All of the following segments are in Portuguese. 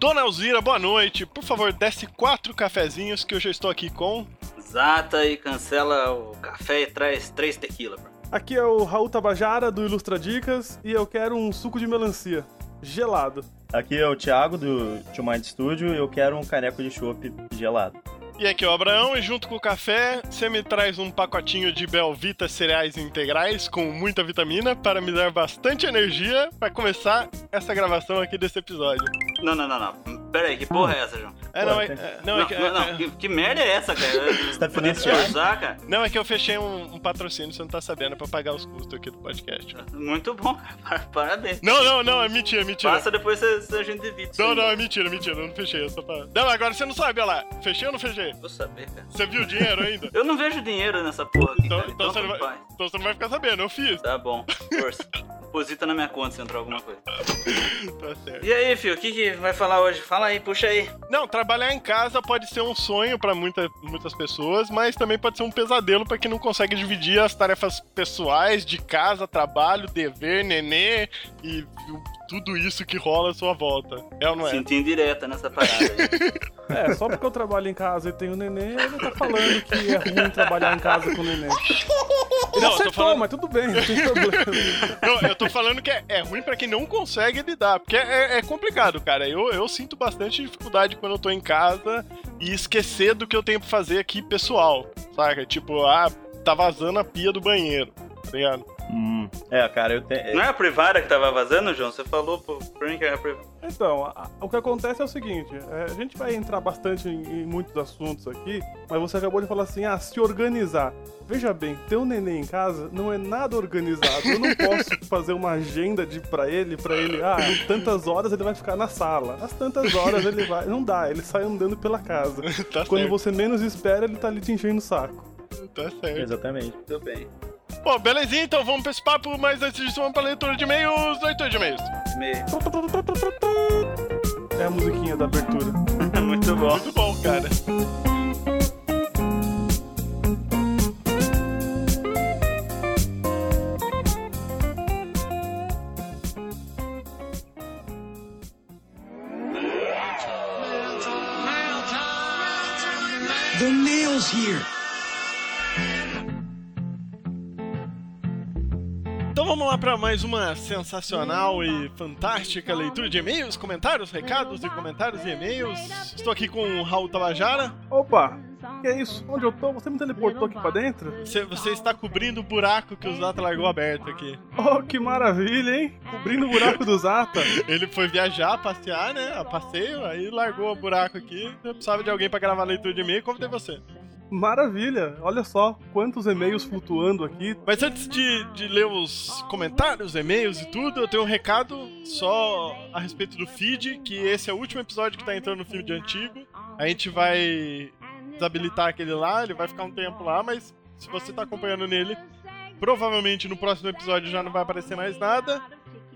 Dona Alzira, boa noite. Por favor, desce quatro cafezinhos que eu já estou aqui com. Zata e cancela o café e traz três tequila. bro. Aqui é o Raul Tabajara do Ilustra Dicas e eu quero um suco de melancia gelado. Aqui é o Thiago do Tio Mind Studio e eu quero um caneco de chopp gelado. E aqui é o Abraão, e junto com o café, você me traz um pacotinho de Belvita cereais integrais com muita vitamina para me dar bastante energia para começar essa gravação aqui desse episódio. Não, não, não, não. Pera aí, que porra é essa, João? É, não, é, é- Não, é que, não, não, é- Que, que merda é essa, cara? Você tá financiando? usar, cara? não, é que eu fechei um, um patrocínio, você não tá sabendo, é pra pagar os custos aqui do podcast. Muito bom, cara. Parabéns. Não, não, não, é mentira, mentira. Passa depois você, você- a gente divide. isso Não, não, é mentira, mentira, eu não fechei, eu só pra... Não, agora você não sabe, olha lá. Fechei ou não fechei? Vou saber, cara. Você viu o dinheiro ainda? Eu não vejo dinheiro nessa porra aqui, Então, cara. então, você vai, bem. então você não vai ficar sabendo, eu fiz. Tá bom. Força. Deposita na minha conta se entrar alguma coisa. Tá certo. E aí, filho, o que, que vai falar hoje? Fala aí, puxa aí. Não, trabalhar em casa pode ser um sonho pra muita, muitas pessoas, mas também pode ser um pesadelo pra quem não consegue dividir as tarefas pessoais de casa, trabalho, dever, nenê e tudo isso que rola à sua volta. É ou não é? Senti indireta nessa parada. É, só porque eu trabalho em casa e tenho neném, ele tá falando que é ruim trabalhar em casa com neném. Ele Não, acertou, falando- mas tudo bem, não tem problema. Eu, eu tô falando que é, é ruim pra quem não consegue lidar, porque é, é complicado, cara. Eu, eu sinto bastante dificuldade quando eu tô em casa e esquecer do que eu tenho pra fazer aqui pessoal, saca? Tipo, ah, tá vazando a pia do banheiro, tá ligado? Hum. É, cara, eu tenho. Não é a privada que tava vazando, João? Você falou pro- pra mim que era a privada. Então, a- o que acontece é o seguinte, é, a gente vai entrar bastante em, em muitos assuntos aqui, mas você acabou de falar assim, ah, se organizar. Veja bem, ter um neném em casa não é nada organizado. Eu não posso fazer uma agenda de para ele, pra ele, ah, em tantas horas ele vai ficar na sala. Às tantas horas ele vai. Não dá, ele sai andando pela casa. Tá Quando certo, você menos espera, ele tá ali te enchendo o saco. tá certo. Exatamente. Tudo bem. Bom, belezinha, então vamos pra esse papo, mas antes disso vamos pra leitura de e-mails, leitura de e-mails. Meio. É a musiquinha da abertura. Muito bom. Muito bom, cara. para mais uma sensacional e fantástica leitura de e-mails, comentários, recados e comentários e e-mails. Estou aqui com o Raul Tabajara. Opa, que é isso? Onde eu tô? Você me teleportou aqui pra dentro? Você, você está cobrindo o buraco que o Zata largou aberto aqui. Oh, que maravilha, hein? Cobrindo o buraco do Zata. Ele foi viajar, passear, né? A passeio, aí largou o buraco aqui. Eu precisava de alguém para gravar a leitura de e-mail, convidei você. Maravilha! Olha só quantos e-mails flutuando aqui. Mas antes de, de ler os comentários, e-mails e tudo, eu tenho um recado só a respeito do feed, que esse é o último episódio que tá entrando no feed antigo. A gente vai desabilitar aquele lá, ele vai ficar um tempo lá, mas se você tá acompanhando nele, provavelmente no próximo episódio já não vai aparecer mais nada.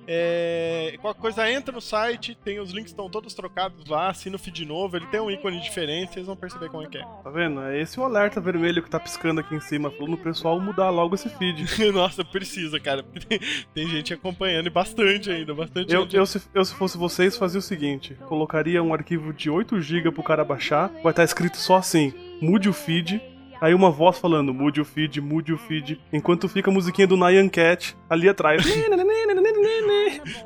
É, qualquer coisa entra no site, tem os links estão todos trocados lá, assina o feed novo, ele tem um ícone diferente, vocês vão perceber como é que é. Tá vendo? É esse o alerta vermelho que tá piscando aqui em cima, falando pro pessoal mudar logo esse feed. Nossa, precisa, cara, porque tem, tem gente acompanhando e bastante ainda, bastante Eu, gente. eu, se, eu, se fosse vocês, fazia o seguinte: colocaria um arquivo de 8GB pro cara baixar, vai estar escrito só assim: mude o feed. Aí uma voz falando, mude o feed, mude o feed, enquanto fica a musiquinha do Nyan Cat ali atrás.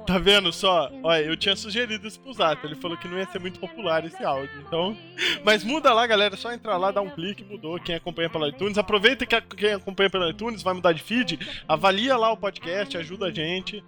Tá vendo só? Olha, eu tinha sugerido isso pro Zato. Ele falou que não ia ser muito popular esse áudio. Então. Mas muda lá, galera. É só entrar lá, dar um clique, mudou. Quem acompanha pelo iTunes. Aproveita que quem acompanha pelo iTunes vai mudar de feed. Avalia lá o podcast, ajuda a gente.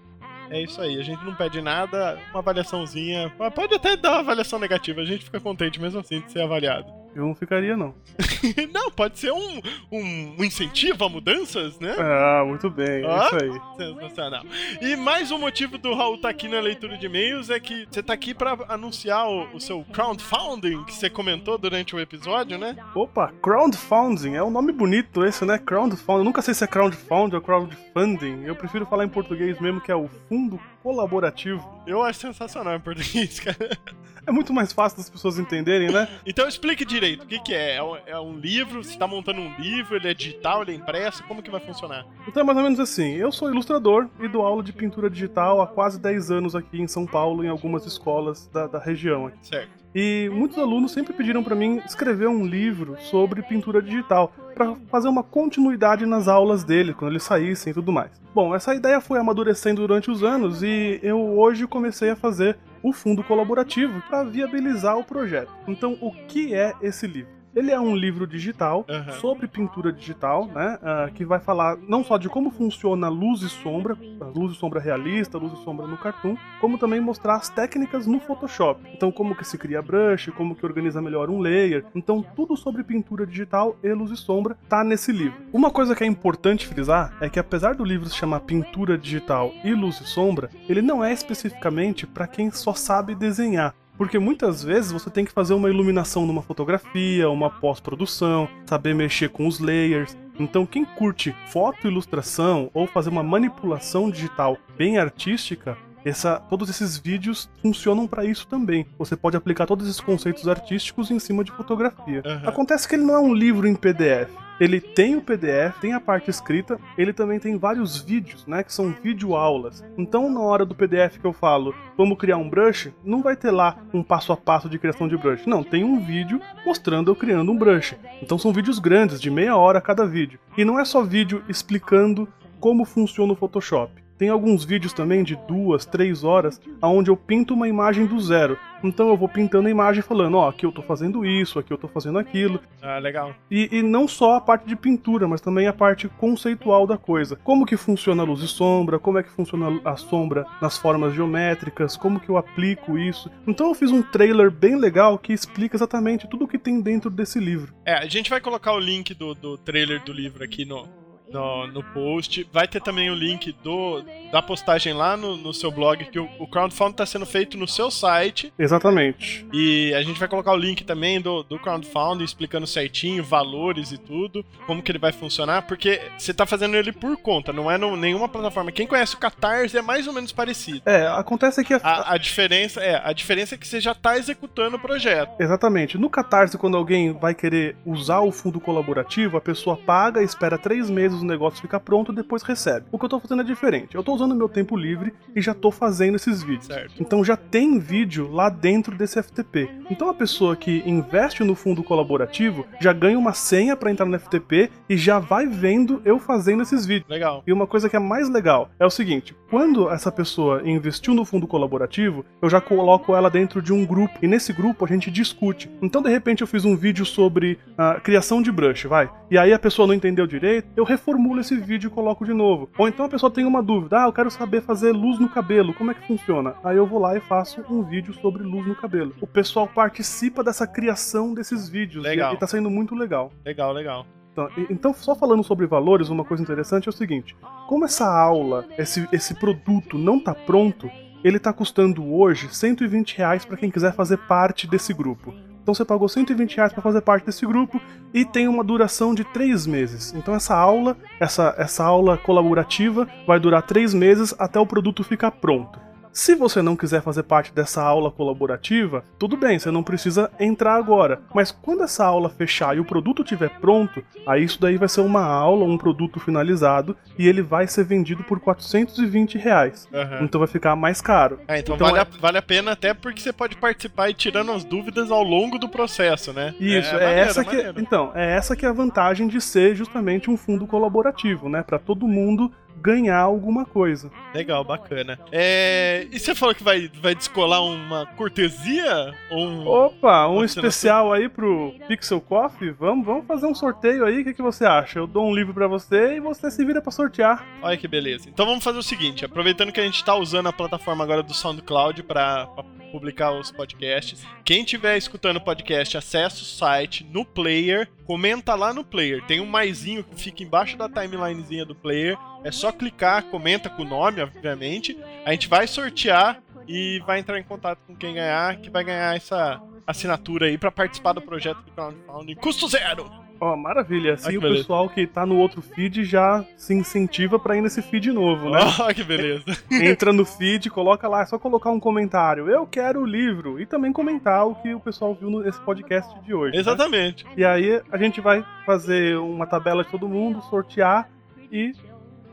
É isso aí, a gente não pede nada, uma avaliaçãozinha. Pode até dar uma avaliação negativa, a gente fica contente mesmo assim de ser avaliado. Eu não ficaria, não. não, pode ser um, um, incentivo a mudanças, né? Ah, muito bem, é Ó. isso aí. Sensacional. E mais um motivo do Raul estar aqui na leitura de e-mails é que você tá aqui pra anunciar o, o seu crowdfunding que você comentou durante o episódio, né? Opa, crowdfunding, é um nome bonito esse, né? Crowdfunding. Eu nunca sei se é crowdfunding ou crowdfunding. Eu prefiro falar em português mesmo, que é o fundo colaborativo. Eu acho sensacional em português, cara. É muito mais fácil das pessoas entenderem, né? Então explique direito, o que, que é? É um, é um livro, você tá montando um livro, ele é digital, ele é impresso, como que vai funcionar? Então é mais ou menos assim, eu sou ilustrador e dou aula de pintura digital há quase 10 anos aqui em São Paulo, em algumas escolas da, da região aqui. Certo. E muitos alunos sempre pediram para mim escrever um livro sobre pintura digital, para fazer uma continuidade nas aulas dele, quando eles saíssem e tudo mais. Bom, essa ideia foi amadurecendo durante os anos e eu hoje comecei a fazer o fundo colaborativo para viabilizar o projeto. Então, o que é esse livro? Ele é um livro digital Aham. sobre pintura digital, né? ah, que vai falar não só de como funciona luz e sombra, luz e sombra realista, luz e sombra no cartoon, como também mostrar as técnicas no Photoshop. Então, como que se cria brush, como que organiza melhor um layer. Então, tudo sobre pintura digital e luz e sombra tá nesse livro. Uma coisa que é importante frisar é que apesar do livro se chamar Pintura Digital e Luz e Sombra, ele não é especificamente para quem só sabe desenhar. Porque muitas vezes você tem que fazer uma iluminação numa fotografia, uma pós-produção, saber mexer com os layers. Então, quem curte foto ilustração ou fazer uma manipulação digital bem artística, essa- todos esses vídeos funcionam para isso também. Você pode aplicar todos esses conceitos artísticos em cima de fotografia. Aham. Acontece que ele não é um livro em PDF. Ele tem o PDF, tem a parte escrita, ele também tem vários vídeos, né, que são videoaulas. Então, na hora do PDF que eu falo, vamos criar um brush, não vai ter lá um passo a passo de criação de brush. Não, tem um vídeo mostrando eu criando um brush. Então são vídeos grandes, de meia hora cada vídeo. E não é só vídeo explicando como funciona o Photoshop. Tem alguns vídeos também de duas, três horas, onde eu pinto uma imagem do zero. Então eu vou pintando a imagem falando, ó, aqui eu tô fazendo isso, aqui eu tô fazendo aquilo. Ah, legal. E, e não só a parte de pintura, mas também a parte conceitual da coisa. Como que funciona a luz e sombra, como é que funciona a sombra nas formas geométricas, como que eu aplico isso. Então eu fiz um trailer bem legal que explica exatamente tudo o que tem dentro desse livro. É, a gente vai colocar o link do, do trailer do livro aqui no, no, no post. Vai ter também o link do, da postagem lá no, no seu blog, que o, o crowdfunding está sendo feito no seu site. Exatamente. E a gente vai colocar o link também do, do crowdfunding, explicando certinho, valores e tudo, como que ele vai funcionar, porque você tá fazendo ele por conta, não é no, nenhuma plataforma. Quem conhece o Catarse é mais ou menos parecido. É, acontece que a, A, a diferença é, a diferença é que você já tá executando o projeto. Exatamente. No Catarse, quando alguém vai querer usar o fundo colaborativo, a pessoa paga, espera três meses o negócio ficar pronto e depois recebe. O que eu tô fazendo é diferente. Eu tô usando meu tempo livre e já tô fazendo esses vídeos. Certo. Então já tem vídeo lá dentro desse FTP. Então a pessoa que investe no fundo colaborativo já ganha uma senha para entrar no FTP e já vai vendo eu fazendo esses vídeos. Legal. E uma coisa que é mais legal é o seguinte: quando essa pessoa investiu no fundo colaborativo, eu já coloco ela dentro de um grupo e nesse grupo a gente discute. Então, de repente, eu fiz um vídeo sobre a criação de brush, vai. E aí a pessoa não entendeu direito, eu reformulo esse vídeo e coloco de novo. Ou então a pessoa tem uma dúvida: ah, eu quero saber fazer luz no cabelo, como é que funciona? Aí eu vou lá e faço um vídeo sobre luz no cabelo. O pessoal participa dessa criação desses vídeos Legal. e, e tá sendo muito legal. Legal, legal. Então, então, só falando sobre valores, uma coisa interessante é o seguinte: como essa aula, esse, esse produto não tá pronto, ele tá custando hoje 120 reais para quem quiser fazer parte desse grupo. Então você pagou 120 reais para fazer parte desse grupo e tem uma duração de três meses. Então essa aula, essa, essa aula colaborativa vai durar três meses até o produto ficar pronto. Se você não quiser fazer parte dessa aula colaborativa, tudo bem, você não precisa entrar agora. Mas quando essa aula fechar e o produto estiver pronto, aí isso daí vai ser uma aula, um produto finalizado, e ele vai ser vendido por 420 reais. Aham. Então vai ficar mais caro. É, então, Então vale, é- a, vale a pena até porque você pode participar e tirando as dúvidas ao longo do processo, né? Isso, é, maneiro, essa que, maneiro. então, é essa que é a vantagem de ser justamente um fundo colaborativo, né, Pra todo mundo ganhar alguma coisa. Legal, bacana. É, e você falou que vai, vai descolar uma cortesia? Ou um... Opa, um especial aí pro Pixel Coffee? Vamos, vamos fazer um sorteio aí, o que, que você acha? Eu dou um livro pra você e você se vira pra sortear. Olha que beleza. Então vamos fazer o seguinte, aproveitando que a gente tá usando a plataforma agora do SoundCloud para publicar os podcasts, quem estiver escutando o podcast, acessa o site no player, comenta lá no player. Tem um maisinho que fica embaixo da timelinezinha do player. É só clicar, comenta com o nome, obviamente. A gente vai sortear e vai entrar em contato com quem ganhar, que vai ganhar essa assinatura aí para participar do projeto do crowdfunding. Custo zero! Ó, maravilha. Assim Ah, o beleza. pessoal que tá no outro feed já se incentiva pra ir nesse feed novo, né? Ó, que beleza. Entra no feed, coloca lá, é só colocar um comentário. Eu quero o livro. E também comentar o que o pessoal viu nesse podcast de hoje. né? Exatamente. E aí a gente vai fazer uma tabela de todo mundo, sortear e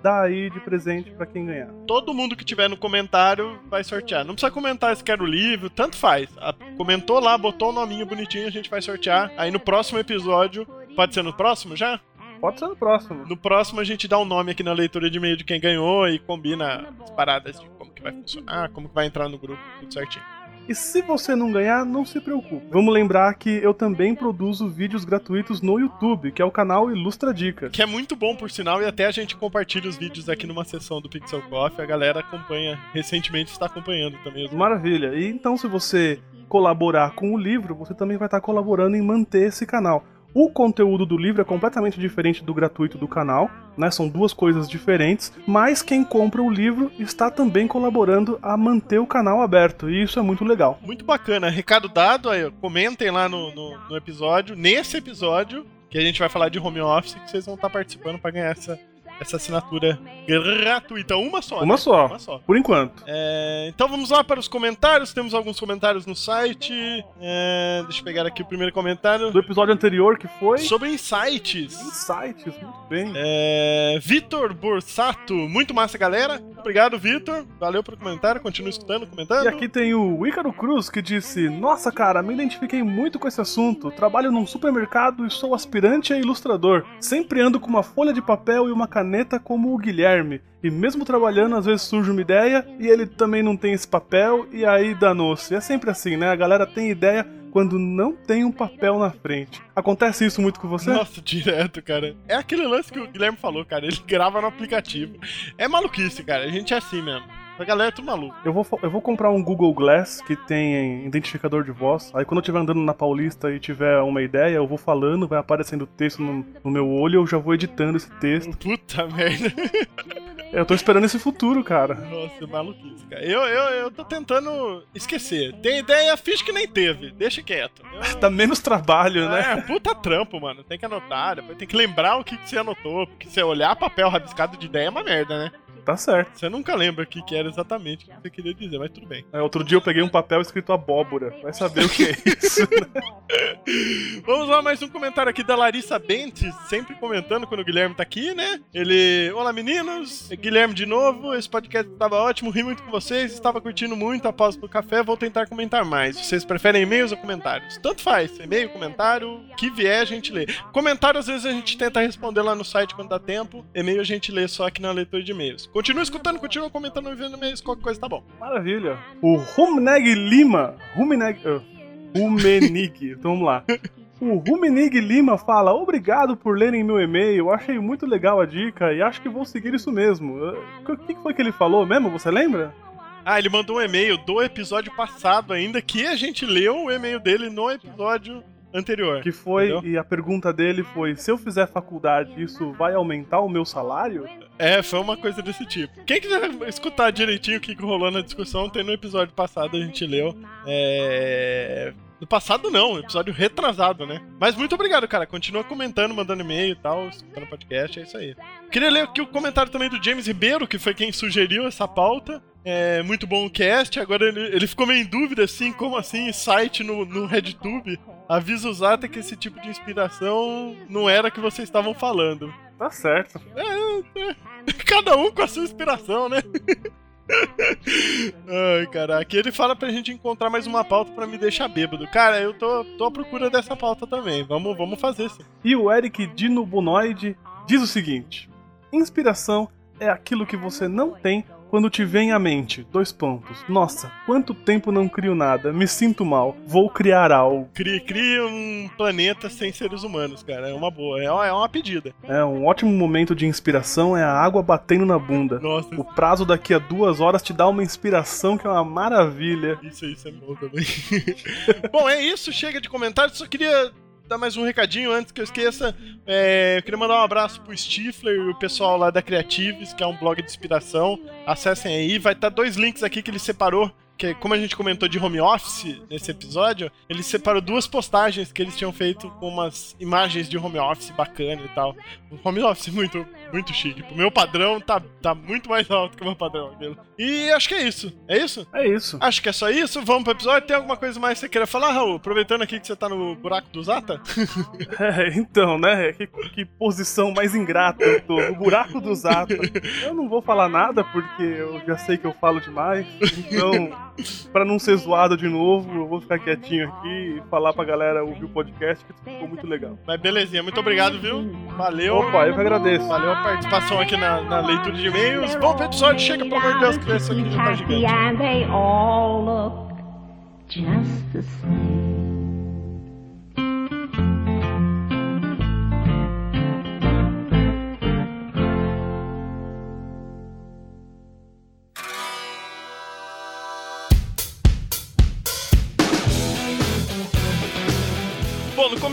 dar aí de presente pra quem ganhar. Todo mundo que tiver no comentário vai sortear. Não precisa comentar se quer o livro, tanto faz. Comentou lá, botou o nominho bonitinho, a gente vai sortear. Aí no próximo episódio, pode ser no próximo já? Pode ser no próximo. No próximo a gente dá o nome aqui na leitura de e-mail de quem ganhou e combina as paradas de como que vai funcionar, como que vai entrar no grupo, tudo certinho. E se você não ganhar, não se preocupe. Vamos lembrar que eu também produzo vídeos gratuitos no YouTube, que é o canal Ilustra Dicas. Que é muito bom, por sinal, e até a gente compartilha os vídeos aqui numa sessão do Pixel Coffee. A galera acompanha, recentemente está acompanhando também. Maravilha. E então, se você colaborar com o livro, você também vai estar colaborando em manter esse canal. O conteúdo do livro é completamente diferente do gratuito do canal, né? São duas coisas diferentes, mas quem compra o livro está também colaborando a manter o canal aberto, e isso é muito legal. Muito bacana. Recado dado, aí, comentem lá no, no, no episódio, nesse episódio, que a gente vai falar de home office, que vocês vão estar participando para ganhar essa, essa assinatura gratuita. Uma só. Uma né? só. Uma só. Por enquanto. É, então vamos lá para os comentários. Temos alguns comentários no site. É, deixa eu pegar aqui o primeiro comentário. Do episódio anterior que foi Sobre insights. Insights, muito bem. É, Vitor Borsato, muito massa, galera. Obrigado, Vitor. Valeu pelo comentário. Continue escutando, comentando. E aqui tem o Ícaro Cruz que disse: Nossa, cara, me identifiquei muito com esse assunto. Trabalho num supermercado e sou aspirante a ilustrador. Sempre ando com uma folha de papel e uma caneta como o Guilherme. E mesmo trabalhando, às vezes surge uma ideia e ele também não tem esse papel e aí danou-se. É sempre assim, né? A galera tem ideia quando não tem um papel na frente. Acontece isso muito com você? Nossa, direto, cara. É aquele lance que o Guilherme falou, cara. Ele grava no aplicativo. É maluquice, cara. A gente é assim mesmo. A galera é tudo maluco. Eu vou, eu vou comprar um Google Glass que tem identificador de voz. Aí quando eu estiver andando na Paulista e tiver uma ideia, eu vou falando, vai aparecendo texto no, no meu olho, eu já vou editando esse texto. Puta merda. Eu tô esperando esse futuro, cara. Nossa, maluquice, cara. Eu, eu, eu tô tentando esquecer. Tem ideia, fiz que nem teve. Deixa quieto. Eu- Dá menos trabalho, né? É, puta trampo, mano. Tem que anotar, depois tem que lembrar o que, que você anotou. Porque você olhar papel rabiscado de ideia é uma merda, né? Tá certo. Você nunca lembra o que, que era exatamente o que você queria dizer, mas tudo bem. É, outro dia eu peguei um papel escrito abóbora. Vai saber o que é isso. Vamos lá, mais um comentário aqui da Larissa Bentes, sempre comentando quando o Guilherme tá aqui, né? Ele. Olá, meninos. Guilherme de novo. Esse podcast estava ótimo, ri muito com vocês. Estava curtindo muito a pausa do café. Vou tentar comentar mais. Vocês preferem e-mails ou comentários? Tanto faz. E-mail, comentário, que vier a gente lê. Comentário, às vezes, a gente tenta responder lá no site quando dá tempo. E-mail a gente lê só aqui na leitura de e-mails. Continua escutando, continua comentando, enviando e-mails, qualquer coisa tá bom. Maravilha. O Rumneg Lima. Rumneg. Uh, Rumenig. Então vamos lá. O Rumenig Lima fala: Obrigado por lerem meu e-mail. Achei muito legal a dica e acho que vou seguir isso mesmo. O que que foi que ele falou mesmo? Você lembra? Ah, ele mandou um e-mail do episódio passado ainda, que a gente leu o e-mail dele no episódio anterior. Que foi, Entendeu? e a pergunta dele foi: se eu fizer faculdade, isso vai aumentar o meu salário? É, foi uma coisa desse tipo. Quem quiser escutar direitinho o que rolou na discussão, tem no episódio passado, a gente leu. É. No passado não, episódio retrasado, né? Mas muito obrigado, cara. Continua comentando, mandando e-mail e tal, escutando podcast, é isso aí. Queria ler aqui o comentário também do James Ribeiro, que foi quem sugeriu essa pauta. É muito bom o cast. Agora ele, ele ficou meio em dúvida, assim, como assim, site no, no RedTube. Avisa os Zata que esse tipo de inspiração não era que vocês estavam falando. Tá certo. Cada um com a sua inspiração, né? Ai, caraca. E ele fala pra gente encontrar mais uma pauta pra me deixar bêbado. Cara, eu tô, tô à procura dessa pauta também. Vamos, vamos fazer sim. E o Eric Dino Bonoide diz o seguinte: Inspiração é aquilo que você não tem quando te vem à mente. Dois pontos. Nossa, quanto tempo não crio nada. Me sinto mal. Vou criar algo. Cria, cria um planeta sem seres humanos, cara. É uma boa. É uma, é uma pedida. É um ótimo momento de inspiração é a água batendo na bunda. Nossa, O prazo daqui a duas horas te dá uma inspiração que é uma maravilha. isso, isso é bom também. bom, é isso. Chega de comentários. Só queria dar mais um recadinho antes que eu esqueça. É, eu queria mandar um abraço pro Stifler e o pessoal lá da Creatives, que é um blog de inspiração. Acessem aí. Vai estar dois links aqui que ele separou que como a gente comentou de home office nesse episódio, ele separou duas postagens que eles tinham feito com umas imagens de home office bacana e tal. O home office muito, muito chique. O meu padrão tá, tá muito mais alto que o meu padrão. Aquilo. E acho que é isso. É isso? É isso. Acho que é só isso. Vamos pro episódio. Tem alguma coisa mais que você queira falar, Raul? Aproveitando aqui que você tá no buraco do Zata? É, então, né? Que, que posição mais ingrata eu tô. No buraco do Zata. Eu não vou falar nada porque eu já sei que eu falo demais. Então, pra não ser zoado de novo, eu vou ficar quietinho aqui e falar pra galera ouvir o podcast, que ficou muito legal. Mas belezinha. Muito obrigado, viu? Valeu. Opa, eu que agradeço. Valeu a participação aqui na, na leitura de e-mails. Vamos pro episódio. Chega, pelo amor de Deus, que esse aqui já tá gigante.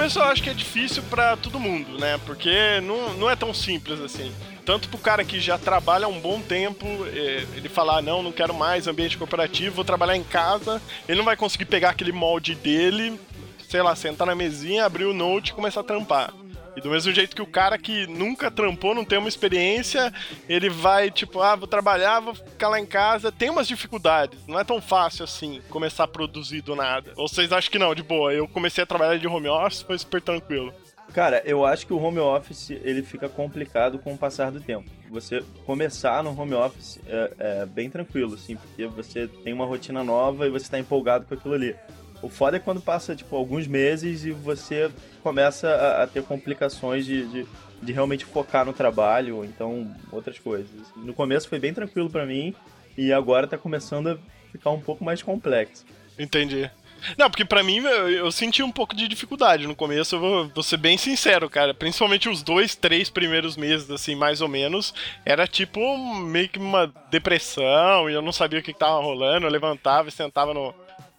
Começo eu acho que é difícil pra todo mundo, né? Porque não, não é tão simples assim. Tanto pro cara que já trabalha há um bom tempo, eh, ele falar, não, não quero mais ambiente corporativo, vou trabalhar em casa, ele não vai conseguir pegar aquele molde dele, sei lá, sentar na mesinha, abrir o note e começar a trampar. E do mesmo jeito que o cara que nunca trampou, não tem uma experiência, ele vai, tipo, ah, vou trabalhar, vou ficar lá em casa. Tem umas dificuldades, não é tão fácil assim começar a produzir do nada. Ou vocês acham que não, de boa? Eu comecei a trabalhar de home office, foi super tranquilo. Cara, eu acho que o home office ele fica complicado com o passar do tempo. Você começar no home office é, é bem tranquilo, assim, porque você tem uma rotina nova e você tá empolgado com aquilo ali. O foda é quando passa, tipo, alguns meses e você começa a, a ter complicações de, de, de realmente focar no trabalho, então outras coisas. No começo foi bem tranquilo pra mim e agora tá começando a ficar um pouco mais complexo. Entendi. Não, porque pra mim eu, eu senti um pouco de dificuldade no começo, eu vou, vou ser bem sincero, cara. Principalmente os dois, três primeiros meses, assim, mais ou menos, era tipo meio que uma depressão e eu não sabia o que, que tava rolando. Eu levantava e sentava no,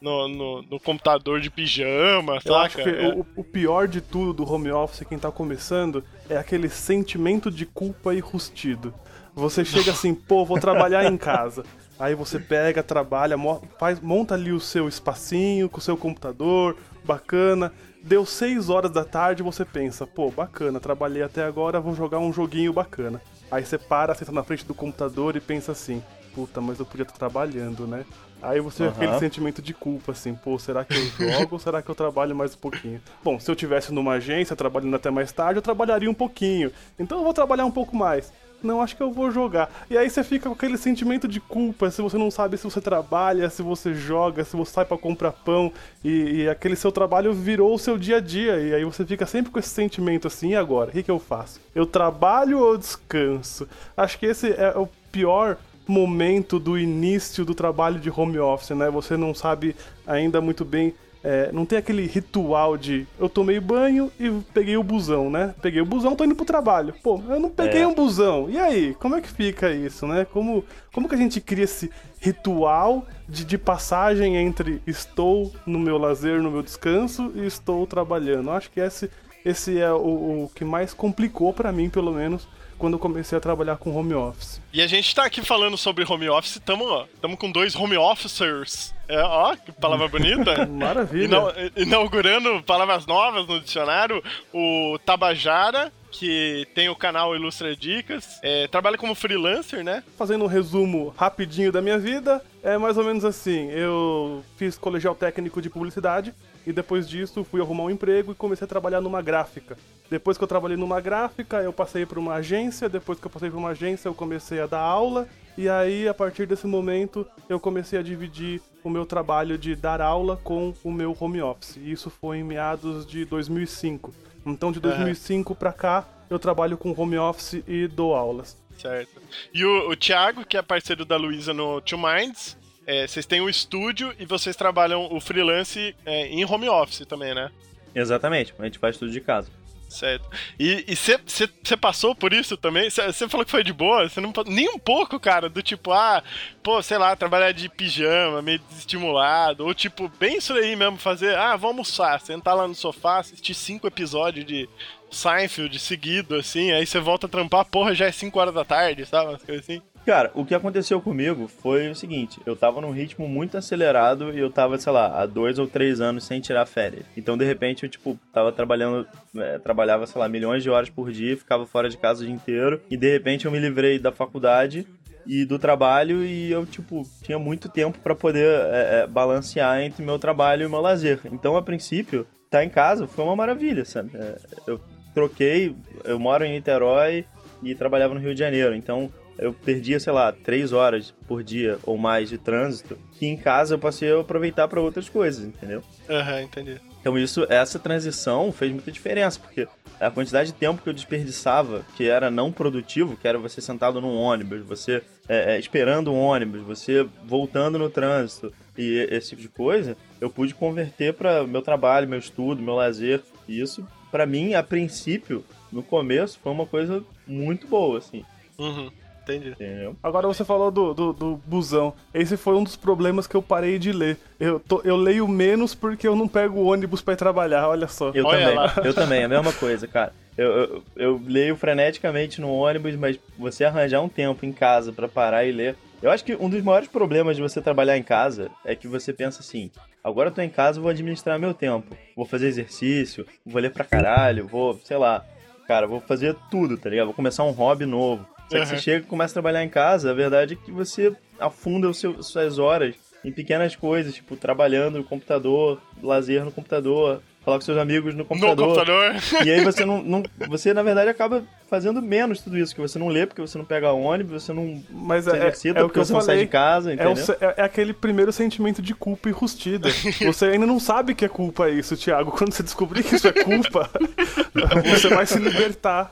no, no, no computador de pijama, Eu acho saca? que É. o, o pior de tudo do home office, quem tá começando, é aquele sentimento de culpa e rustido. Você chega assim, pô, vou trabalhar em casa. Aí você pega, trabalha, faz, monta ali o seu espacinho com o seu computador, bacana. Deu 6 horas da tarde você pensa, pô, bacana, trabalhei até agora, vou jogar um joguinho bacana. Aí você para, senta na frente do computador e pensa assim, puta, mas eu podia estar trabalhando, né? Aí você Aham. aquele sentimento de culpa, assim, pô, será que eu jogo ou será que eu trabalho mais um pouquinho? Bom, se eu tivesse numa agência trabalhando até mais tarde, eu trabalharia um pouquinho. Então eu vou trabalhar um pouco mais. Não, acho que eu vou jogar. E aí você fica com aquele sentimento de culpa, se você não sabe se você trabalha, se você joga, se você sai pra comprar pão, e, e aquele seu trabalho virou o seu dia a dia. E aí você fica sempre com esse sentimento assim, e agora? O que, que eu faço? Eu trabalho ou descanso? Acho que esse é o pior momento do início do trabalho de home office, né? Você não sabe ainda muito bem. é, não tem aquele ritual de eu tomei banho e peguei o busão, né? Peguei o busão, tô indo pro trabalho. Pô, eu não peguei É. um busão. E aí, como é que fica isso, né? Como, como que a gente cria esse ritual de, de passagem entre estou no meu lazer, no meu descanso e estou trabalhando? Acho que esse, esse é o, o que mais complicou pra mim, pelo menos, quando eu comecei a trabalhar com home office. E a gente tá aqui falando sobre home office, tamo, tamo com dois home officers. É, ó, que palavra bonita. Maravilha. Inau- inaugurando palavras novas no dicionário, o Tabajara, que tem o canal Ilustra Dicas, é, trabalha como freelancer, né? Fazendo um resumo rapidinho da minha vida, é mais ou menos assim: eu fiz colegial técnico de publicidade e depois disso fui arrumar um emprego e comecei a trabalhar numa gráfica. Depois que eu trabalhei numa gráfica, eu passei para uma agência, depois que eu passei para uma agência, eu comecei a dar aula e aí a partir desse momento eu comecei a dividir o meu trabalho de dar aula com o meu home office. E isso foi em meados de 2005. Então de 2005 pra cá eu trabalho com home office e dou aulas. Certo. E o, o Thiago, que é parceiro da Luísa no Two Minds, é, vocês têm um estúdio e vocês trabalham o freelance é, em home office também, né? Exatamente, a gente faz tudo de casa. Certo. E você passou por isso também? Você falou que foi de boa? Você não nem um pouco, cara, do tipo, ah, pô, sei lá, trabalhar de pijama, meio desestimulado, ou tipo, bem isso aí mesmo, fazer, ah, vou almoçar, sentar lá no sofá, assistir cinco episódios de Seinfeld seguido, assim, aí você volta a trampar, porra, já é 5 horas da tarde, sabe? Umas coisas assim. Cara, o que aconteceu comigo foi o seguinte: eu tava num ritmo muito acelerado e eu tava, sei lá, há dois ou três anos sem tirar férias. Então, de repente, eu, tipo, tava trabalhando, é, trabalhava, sei lá, milhões de horas por dia, ficava fora de casa o dia inteiro. E de repente eu me livrei da faculdade e do trabalho e eu, tipo, tinha muito tempo para poder é, é, balancear entre meu trabalho e meu lazer. Então, a princípio, tá em casa foi uma maravilha, sabe? É, eu troquei, eu moro em Niterói e trabalhava no Rio de Janeiro, então eu perdia, sei lá, três horas por dia ou mais de trânsito, e em casa eu passei a aproveitar para outras coisas, entendeu? Aham, uhum, entendi. Então isso, essa transição fez muita diferença, porque a quantidade de tempo que eu desperdiçava, que era não produtivo, que era você sentado num ônibus, você é, é, esperando um ônibus, você voltando no trânsito e esse tipo de coisa, eu pude converter para meu trabalho, meu estudo, meu lazer. E isso, para mim, a princípio, no começo, foi uma coisa muito boa, assim. Uhum. Entendi. Entendeu? Agora você falou do, do, do, busão. Esse foi um dos problemas que eu parei de ler. Eu, tô, eu leio menos porque eu não pego o ônibus para ir trabalhar, olha só. Eu olha também, lá. eu também, a mesma coisa, cara. Eu, eu, eu, leio freneticamente no ônibus, mas você arranjar um tempo em casa para parar e ler. Eu acho que um dos maiores problemas de você trabalhar em casa é que você pensa assim: agora eu tô em casa, vou administrar meu tempo. Vou fazer exercício, vou ler pra caralho, vou, sei lá. Cara, vou fazer tudo, tá ligado? Vou começar um hobby novo. Só que uhum. você chega e começa a trabalhar em casa, a verdade é que você afunda os seus, suas horas em pequenas coisas, tipo trabalhando no computador, lazer no computador, falar com seus amigos no computador. No computador. E aí você não, não, Você, na verdade, acaba fazendo menos tudo isso, que você não lê, porque você não pega ônibus, você não Mas é, exercita, é, é o que você não falei. sai de casa, é, o, é, é, aquele primeiro sentimento de culpa enrustida. você ainda não sabe que é culpa isso, Thiago. Quando você descobrir que isso é culpa, você vai se libertar.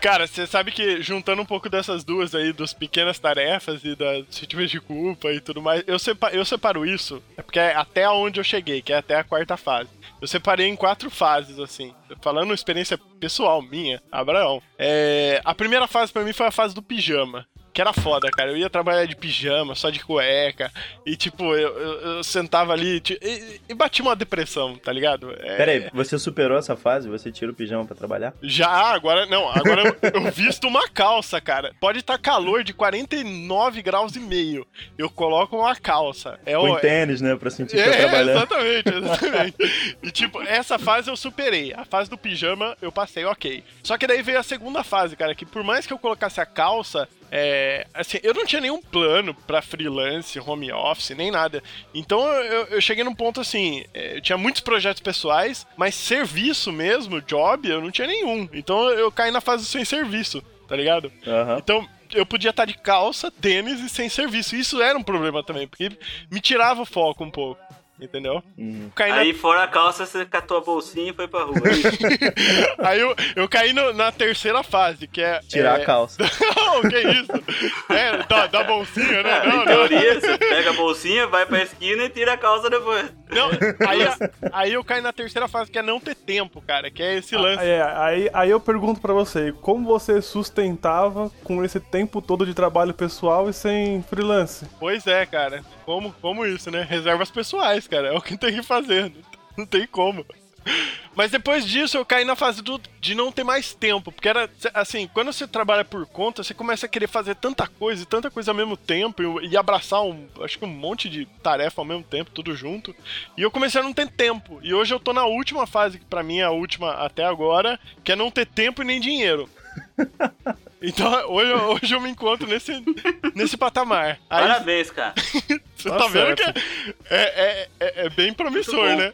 Cara, você sabe que juntando um pouco dessas duas aí, dos pequenas tarefas e das sentimentos de culpa e tudo mais, eu, separo, eu separo isso, é porque é até onde eu cheguei, que é até a quarta fase. Eu separei em quatro fases, assim. Falando experiência pessoal minha, Abraão. É, a primeira fase para mim foi a fase do pijama que era foda, cara. Eu ia trabalhar de pijama, só de cueca. E, tipo, eu, eu, eu sentava ali e, e batia uma depressão, tá ligado? É... Peraí, você superou essa fase? Você tira o pijama para trabalhar? Já, agora não. Agora eu, visto uma calça, cara. Pode estar tá calor de 49 graus e meio. Eu coloco uma calça. É Com o tênis, né? Pra sentir que é, tá trabalhando. Exatamente, exatamente. e, tipo, essa fase eu superei. A fase do pijama eu passei, ok. Só que daí veio a segunda fase, cara, que por mais que eu colocasse a calça, é, assim, eu não tinha nenhum plano para freelance, home office, nem nada. Então eu, eu cheguei num ponto assim, é, eu tinha muitos projetos pessoais, mas serviço mesmo, job, eu não tinha nenhum. Então eu caí na fase sem serviço, tá ligado? Uhum. Então eu podia estar de calça, tênis e sem serviço. Isso era um problema também, porque me tirava o foco um pouco entendeu? Uhum. Aí na... fora a calça, você catou a bolsinha e foi pra rua. aí eu, eu caí no, na terceira fase, que é... Tirar é... a calça. não, que isso? É, da, da bolsinha, né? Não, em teoria, não. você pega a bolsinha, vai pra esquina e tira a calça depois. Não, aí, aí eu caí na terceira fase, que é não ter tempo, cara, que é esse lance. É, aí, aí eu pergunto pra você, como você sustentava com esse tempo todo de trabalho pessoal e sem freelance? Pois é, cara. Como, como isso, né? Reservas pessoais, cara. É o que tem que fazer. Não tem como. Mas depois disso eu caí na fase do, de não ter mais tempo. Porque era assim, quando você trabalha por conta, você começa a querer fazer tanta coisa e tanta coisa ao mesmo tempo e, e abraçar um, acho que um monte de tarefa ao mesmo tempo, tudo junto. E eu comecei a não ter tempo. E hoje eu tô na última fase, que pra mim é a última até agora, que é não ter tempo e nem dinheiro. Então, hoje, hoje eu me encontro nesse, nesse patamar. Aí, Parabéns, cara. Você tá, tá vendo que é, é, é, é bem promissor, né?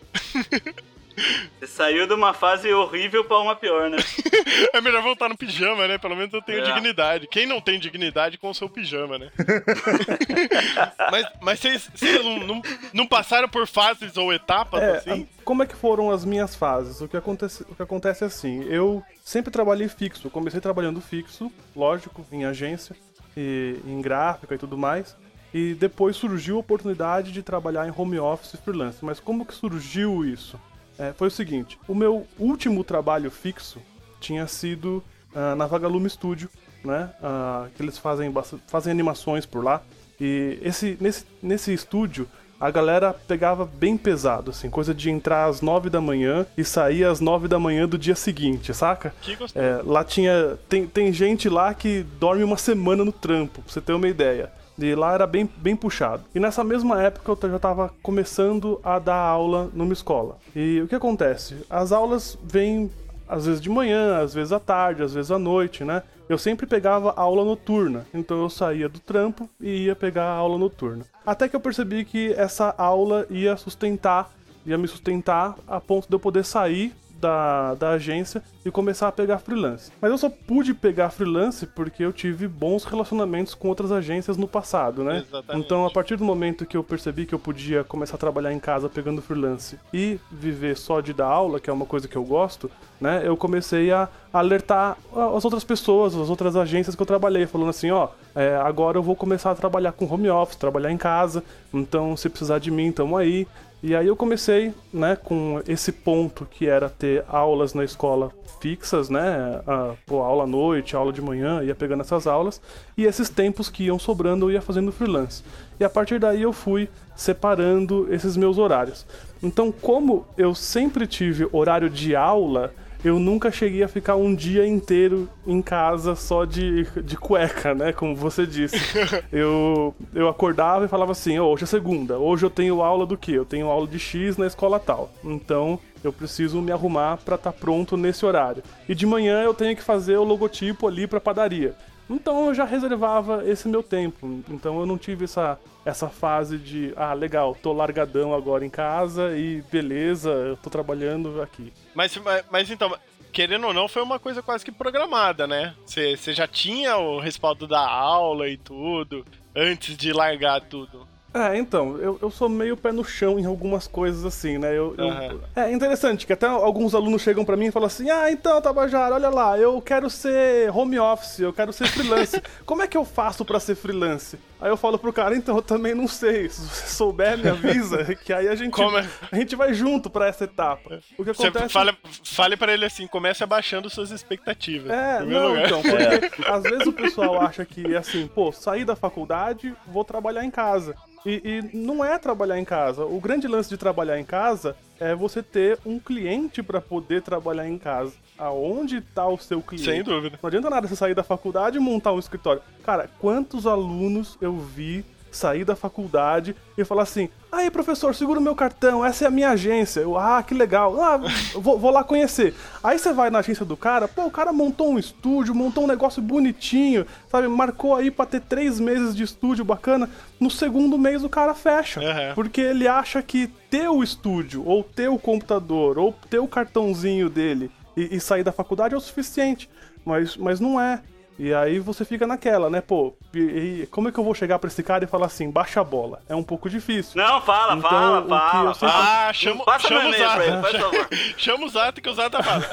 Você saiu de uma fase horrível pra uma pior, né? é melhor voltar no pijama, né? Pelo menos eu tenho é. dignidade. Quem não tem dignidade com o seu pijama, né? mas, mas vocês, vocês não, não, não, passaram por fases ou etapas é, assim? Como é que foram as minhas fases? O que, acontece, o que acontece é assim, eu sempre trabalhei fixo. Eu comecei trabalhando fixo, lógico, em agência, e, em gráfica e tudo mais. E depois surgiu a oportunidade de trabalhar em home office freelance. Mas como que surgiu isso? É, foi o seguinte: o meu último trabalho fixo tinha sido uh, na Vagalume Studio, né? Uh, que eles fazem, fazem animações por lá. E esse, nesse, nesse estúdio a galera pegava bem pesado, assim, coisa de entrar às 9 da manhã e sair às 9 da manhã do dia seguinte, saca? Que gostoso. É, lá tinha. Tem, tem gente lá que dorme uma semana no trampo, pra você ter uma ideia. E lá era bem, bem puxado. E nessa mesma época eu já tava começando a dar aula numa escola. E o que acontece? As aulas vêm às vezes de manhã, às vezes à tarde, às vezes à noite, né? Eu sempre pegava aula noturna, então eu saía do trampo e ia pegar a aula noturna. Até que eu percebi que essa aula ia sustentar, ia me sustentar a ponto de eu poder sair da, da agência e começar a pegar freelance. Mas eu só pude pegar freelance porque eu tive bons relacionamentos com outras agências no passado, né? Exatamente. Então, a partir do momento que eu percebi que eu podia começar a trabalhar em casa pegando freelance e viver só de dar aula, que é uma coisa que eu gosto, né? Eu comecei a alertar as outras pessoas, as outras agências que eu trabalhei, falando assim, ó, é, agora eu vou começar a trabalhar com home office, trabalhar em casa, então se precisar de mim, tamo aí. E aí eu comecei, né, com esse ponto que era ter aulas na escola fixas, né, a, pô, aula à noite, aula de manhã, ia pegando essas aulas, e esses tempos que iam sobrando eu ia fazendo freelance. E a partir daí eu fui separando esses meus horários. Então, como eu sempre tive horário de aula, eu nunca cheguei a ficar um dia inteiro em casa só de, de cueca, né? Como você disse. eu, eu acordava e falava assim: "Ô, hoje é segunda, hoje eu tenho aula do quê? Eu tenho aula de X na escola tal. Então eu preciso me arrumar para estar pronto nesse horário. E de manhã eu tenho que fazer o logotipo ali para padaria. Então eu já reservava esse meu tempo. Então eu não tive essa, essa fase de, ah, legal, tô largadão agora em casa e beleza, eu tô trabalhando aqui. Mas, mas, mas então, querendo ou não, foi uma coisa quase que programada, né? Você já tinha o respaldo da aula e tudo, antes de largar tudo. É, então, eu, eu sou meio pé no chão em algumas coisas assim, né? Eu, eu-. É interessante que até alguns alunos chegam pra mim e falam assim: Ah, então, Tabajara, olha lá, eu quero ser home office, eu quero ser freelance. Como é que eu faço pra ser freelance? Aí eu falo pro cara: Então, eu também não sei. Se você souber, me avisa, que aí a gente, Como é? a gente vai junto pra essa etapa. O que Você acontece. fala, fale pra ele assim, comece abaixando suas expectativas. É, não, lugar. então, porque às vezes o pessoal acha que, assim, pô, sair da faculdade, vou trabalhar em casa. E, e não é trabalhar em casa. O grande lance de trabalhar em casa é você ter um cliente pra poder trabalhar em casa. Aonde tá o seu cliente? Sem dúvida. Não adianta nada você sair da faculdade e montar um escritório. Cara, quantos alunos eu vi sair da faculdade e falar assim: aí, professor, segura o meu cartão, essa é a minha agência. Eu, ah, que legal. Ah, vou, vou lá conhecer. Aí você vai na agência do cara, pô, o cara montou um estúdio, montou um negócio bonitinho, sabe? Marcou aí pra ter três meses de estúdio bacana. No segundo mês o cara fecha. Aham. Porque ele acha que ter o estúdio, ou ter o computador, ou ter o cartãozinho dele e, e sair da faculdade é o suficiente. Mas, mas não é. E aí você fica naquela, né? Pô, e, e como é que eu vou chegar pra esse cara e falar assim, baixa a bola? É um pouco difícil. Não, fala, Então, fala, fala, sempre- fala. Ah, chama, Passa chama o e-mail pra ele, Zata. faz favor. Chama o Zata que o Zata fala.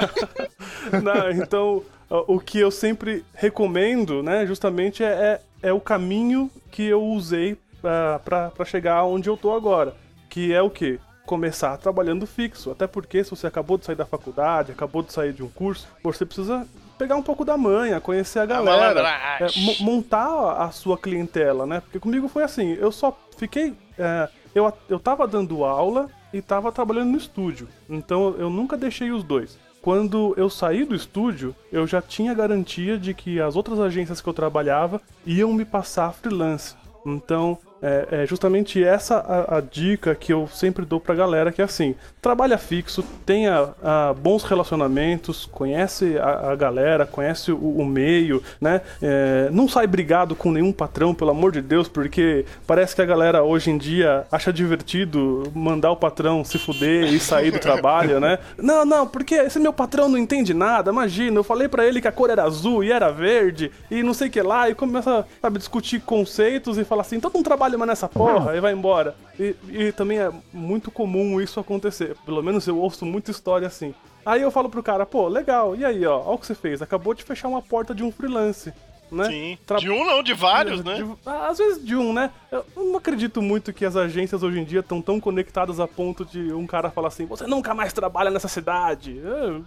Não, então, o que eu sempre recomendo, né, justamente é, é, é o caminho que eu usei pra, pra chegar onde eu tô agora. Que é o quê? Começar trabalhando fixo. Até porque se você acabou de sair da faculdade, acabou de sair de um curso, você precisa pegar um pouco da manha, conhecer a galera, é, mo- montar a sua clientela, né? Porque comigo foi assim, eu só fiquei. é, eu, eu tava dando aula e tava trabalhando no estúdio. Então eu nunca deixei os dois. Quando eu saí do estúdio, eu já tinha garantia de que as outras agências que eu trabalhava iam me passar freelance. Então, é, é justamente essa a, a dica que eu sempre dou pra galera, que é assim, trabalha fixo, tenha ah, bons relacionamentos, conhece a, a galera, conhece o, o meio, né? É, não sai brigado com nenhum patrão, pelo amor de Deus, porque parece que a galera hoje em dia acha divertido mandar o patrão se fuder e sair do trabalho, né? Não, não, porque esse meu patrão não entende nada, imagina, eu falei pra ele que a cor era azul e era verde, e não sei o que lá, e começa, sabe, discutir conceitos e fala assim, então não trabalha mais nessa porra, e vai embora. E, e também é muito comum isso acontecer, pelo menos eu ouço muita história assim. Aí eu falo pro cara, pô, legal, e aí, ó, olha o que você fez, acabou de fechar uma porta de um freelance. Né? Sim. Tra- De um não, de vários, né? De- às vezes de um, né? Eu não acredito muito que as agências hoje em dia estão tão conectadas a ponto de um cara falar assim: você nunca mais trabalha nessa cidade. Eu,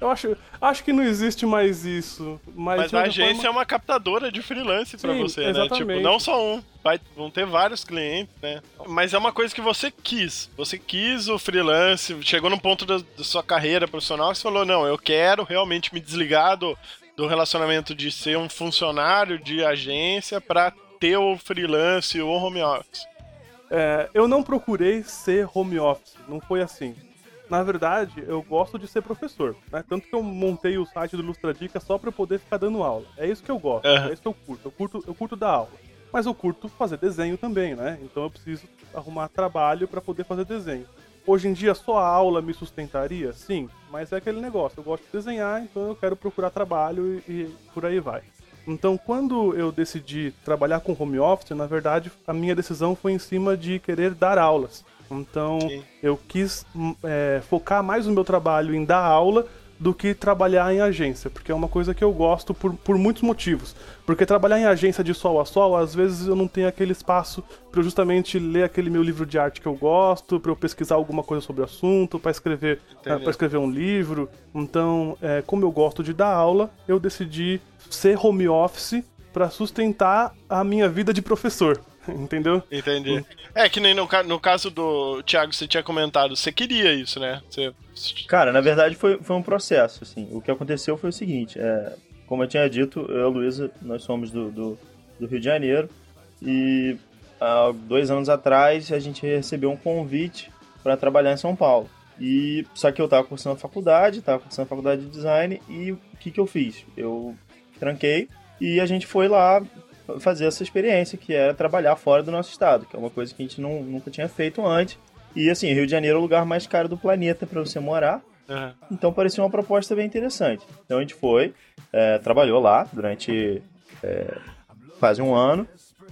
eu acho, acho que não existe mais isso. Mas, Mas de a agência forma- é uma captadora de freelance Sim, você, né? exatamente. Tipo, não só um. Vai, vão ter vários clientes, né? Mas é uma coisa que você quis. Você quis o freelance, chegou num ponto da, da sua carreira profissional você falou, não, eu quero realmente me desligar do, do relacionamento de ser um funcionário de agência pra ter o freelance ou home office. É, eu não procurei ser home office, não foi assim. Na verdade, eu gosto de ser professor, né? Tanto que eu montei o site do Ilustradica só pra eu poder ficar dando aula. É isso que eu gosto, Aham. é isso que eu curto. Eu curto, eu curto dar aula. Mas eu curto fazer desenho também, né? Então eu preciso arrumar trabalho pra poder fazer desenho. Hoje em dia só a aula me sustentaria? Sim, mas é aquele negócio, eu gosto de desenhar, então eu quero procurar trabalho e, e por aí vai. Então, quando eu decidi trabalhar com home office, na verdade, a minha decisão foi em cima de querer dar aulas. Então, eu quis hum, é, focar mais o meu trabalho em dar aula do que trabalhar em agência, porque é uma coisa que eu gosto por, por muitos motivos. Porque trabalhar em agência de sol a sol, às vezes eu não tenho aquele espaço para eu justamente ler aquele meu livro de arte que eu gosto, para eu pesquisar alguma coisa sobre o assunto, para escrever, Entendi. para escrever um livro. Então, é, como eu gosto de dar aula, eu decidi ser home office para sustentar a minha vida de professor, entendeu? Entendi. É que nem no, no caso do Thiago, você tinha comentado, você queria isso, né? Você. Cara, na verdade foi, foi um processo, assim. O que aconteceu foi o seguinte, é, como eu tinha dito, eu e a Luísa, nós somos do, do, do Rio de Janeiro e há dois anos atrás a gente recebeu um convite para trabalhar em São Paulo. E só que eu tava cursando a faculdade, tava cursando a faculdade de design e o que que eu fiz? Eu tranquei e a gente foi lá fazer essa experiência que era trabalhar fora do nosso estado, que é uma coisa que a gente não, nunca tinha feito antes. E assim, Rio de Janeiro é o lugar mais caro do planeta para você morar. Aham. Então parecia uma proposta bem interessante. Então a gente foi, é, trabalhou lá durante é, quase um ano.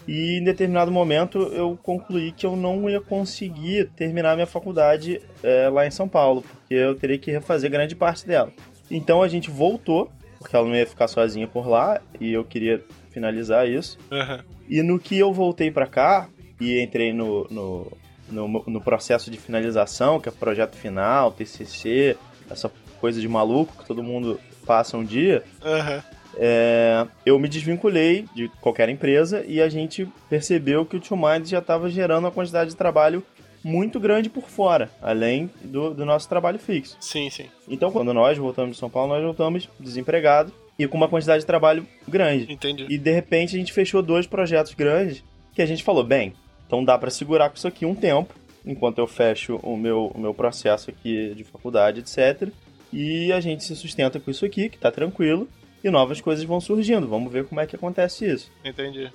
E em determinado momento eu concluí que eu não ia conseguir terminar minha faculdade é, lá em São Paulo, porque eu teria que refazer grande parte dela. Então a gente voltou, porque ela não ia ficar sozinha por lá, e eu queria finalizar isso. Aham. E no que eu voltei pra cá e entrei no, no, no, no processo de finalização, que é projeto final, TCC, essa coisa de maluco que todo mundo passa um dia, Aham. é, eu me desvinculei de qualquer empresa e a gente percebeu que o Two Minds já estava gerando uma quantidade de trabalho muito grande por fora, além do, do nosso trabalho fixo. Sim, sim. Então, quando nós voltamos de São Paulo, nós voltamos desempregados e com uma quantidade de trabalho grande. Entendi. E de repente a gente fechou dois projetos grandes que a gente falou, bem, então dá pra segurar com isso aqui um tempo, enquanto eu fecho o meu, o meu processo aqui de faculdade, etc. E a gente se sustenta com isso aqui, que tá tranquilo, e novas coisas vão surgindo. Vamos ver como é que acontece isso. Entendi.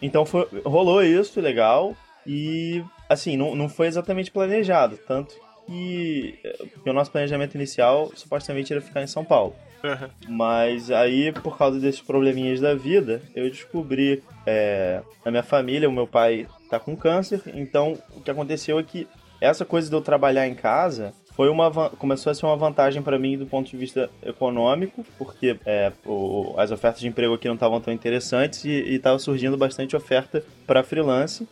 Então foi- rolou isso, legal, e assim, não, não foi exatamente planejado, tanto que, eh, o nosso planejamento inicial supostamente era ficar em São Paulo. Mas aí, por causa desses probleminhas da vida, eu descobri é, na minha família, o meu pai tá com câncer, então o que aconteceu é que essa coisa de eu trabalhar em casa foi uma começou a ser uma vantagem para mim do ponto de vista econômico, porque é, o- as ofertas de emprego aqui não estavam tão interessantes e estava surgindo bastante oferta para freelance.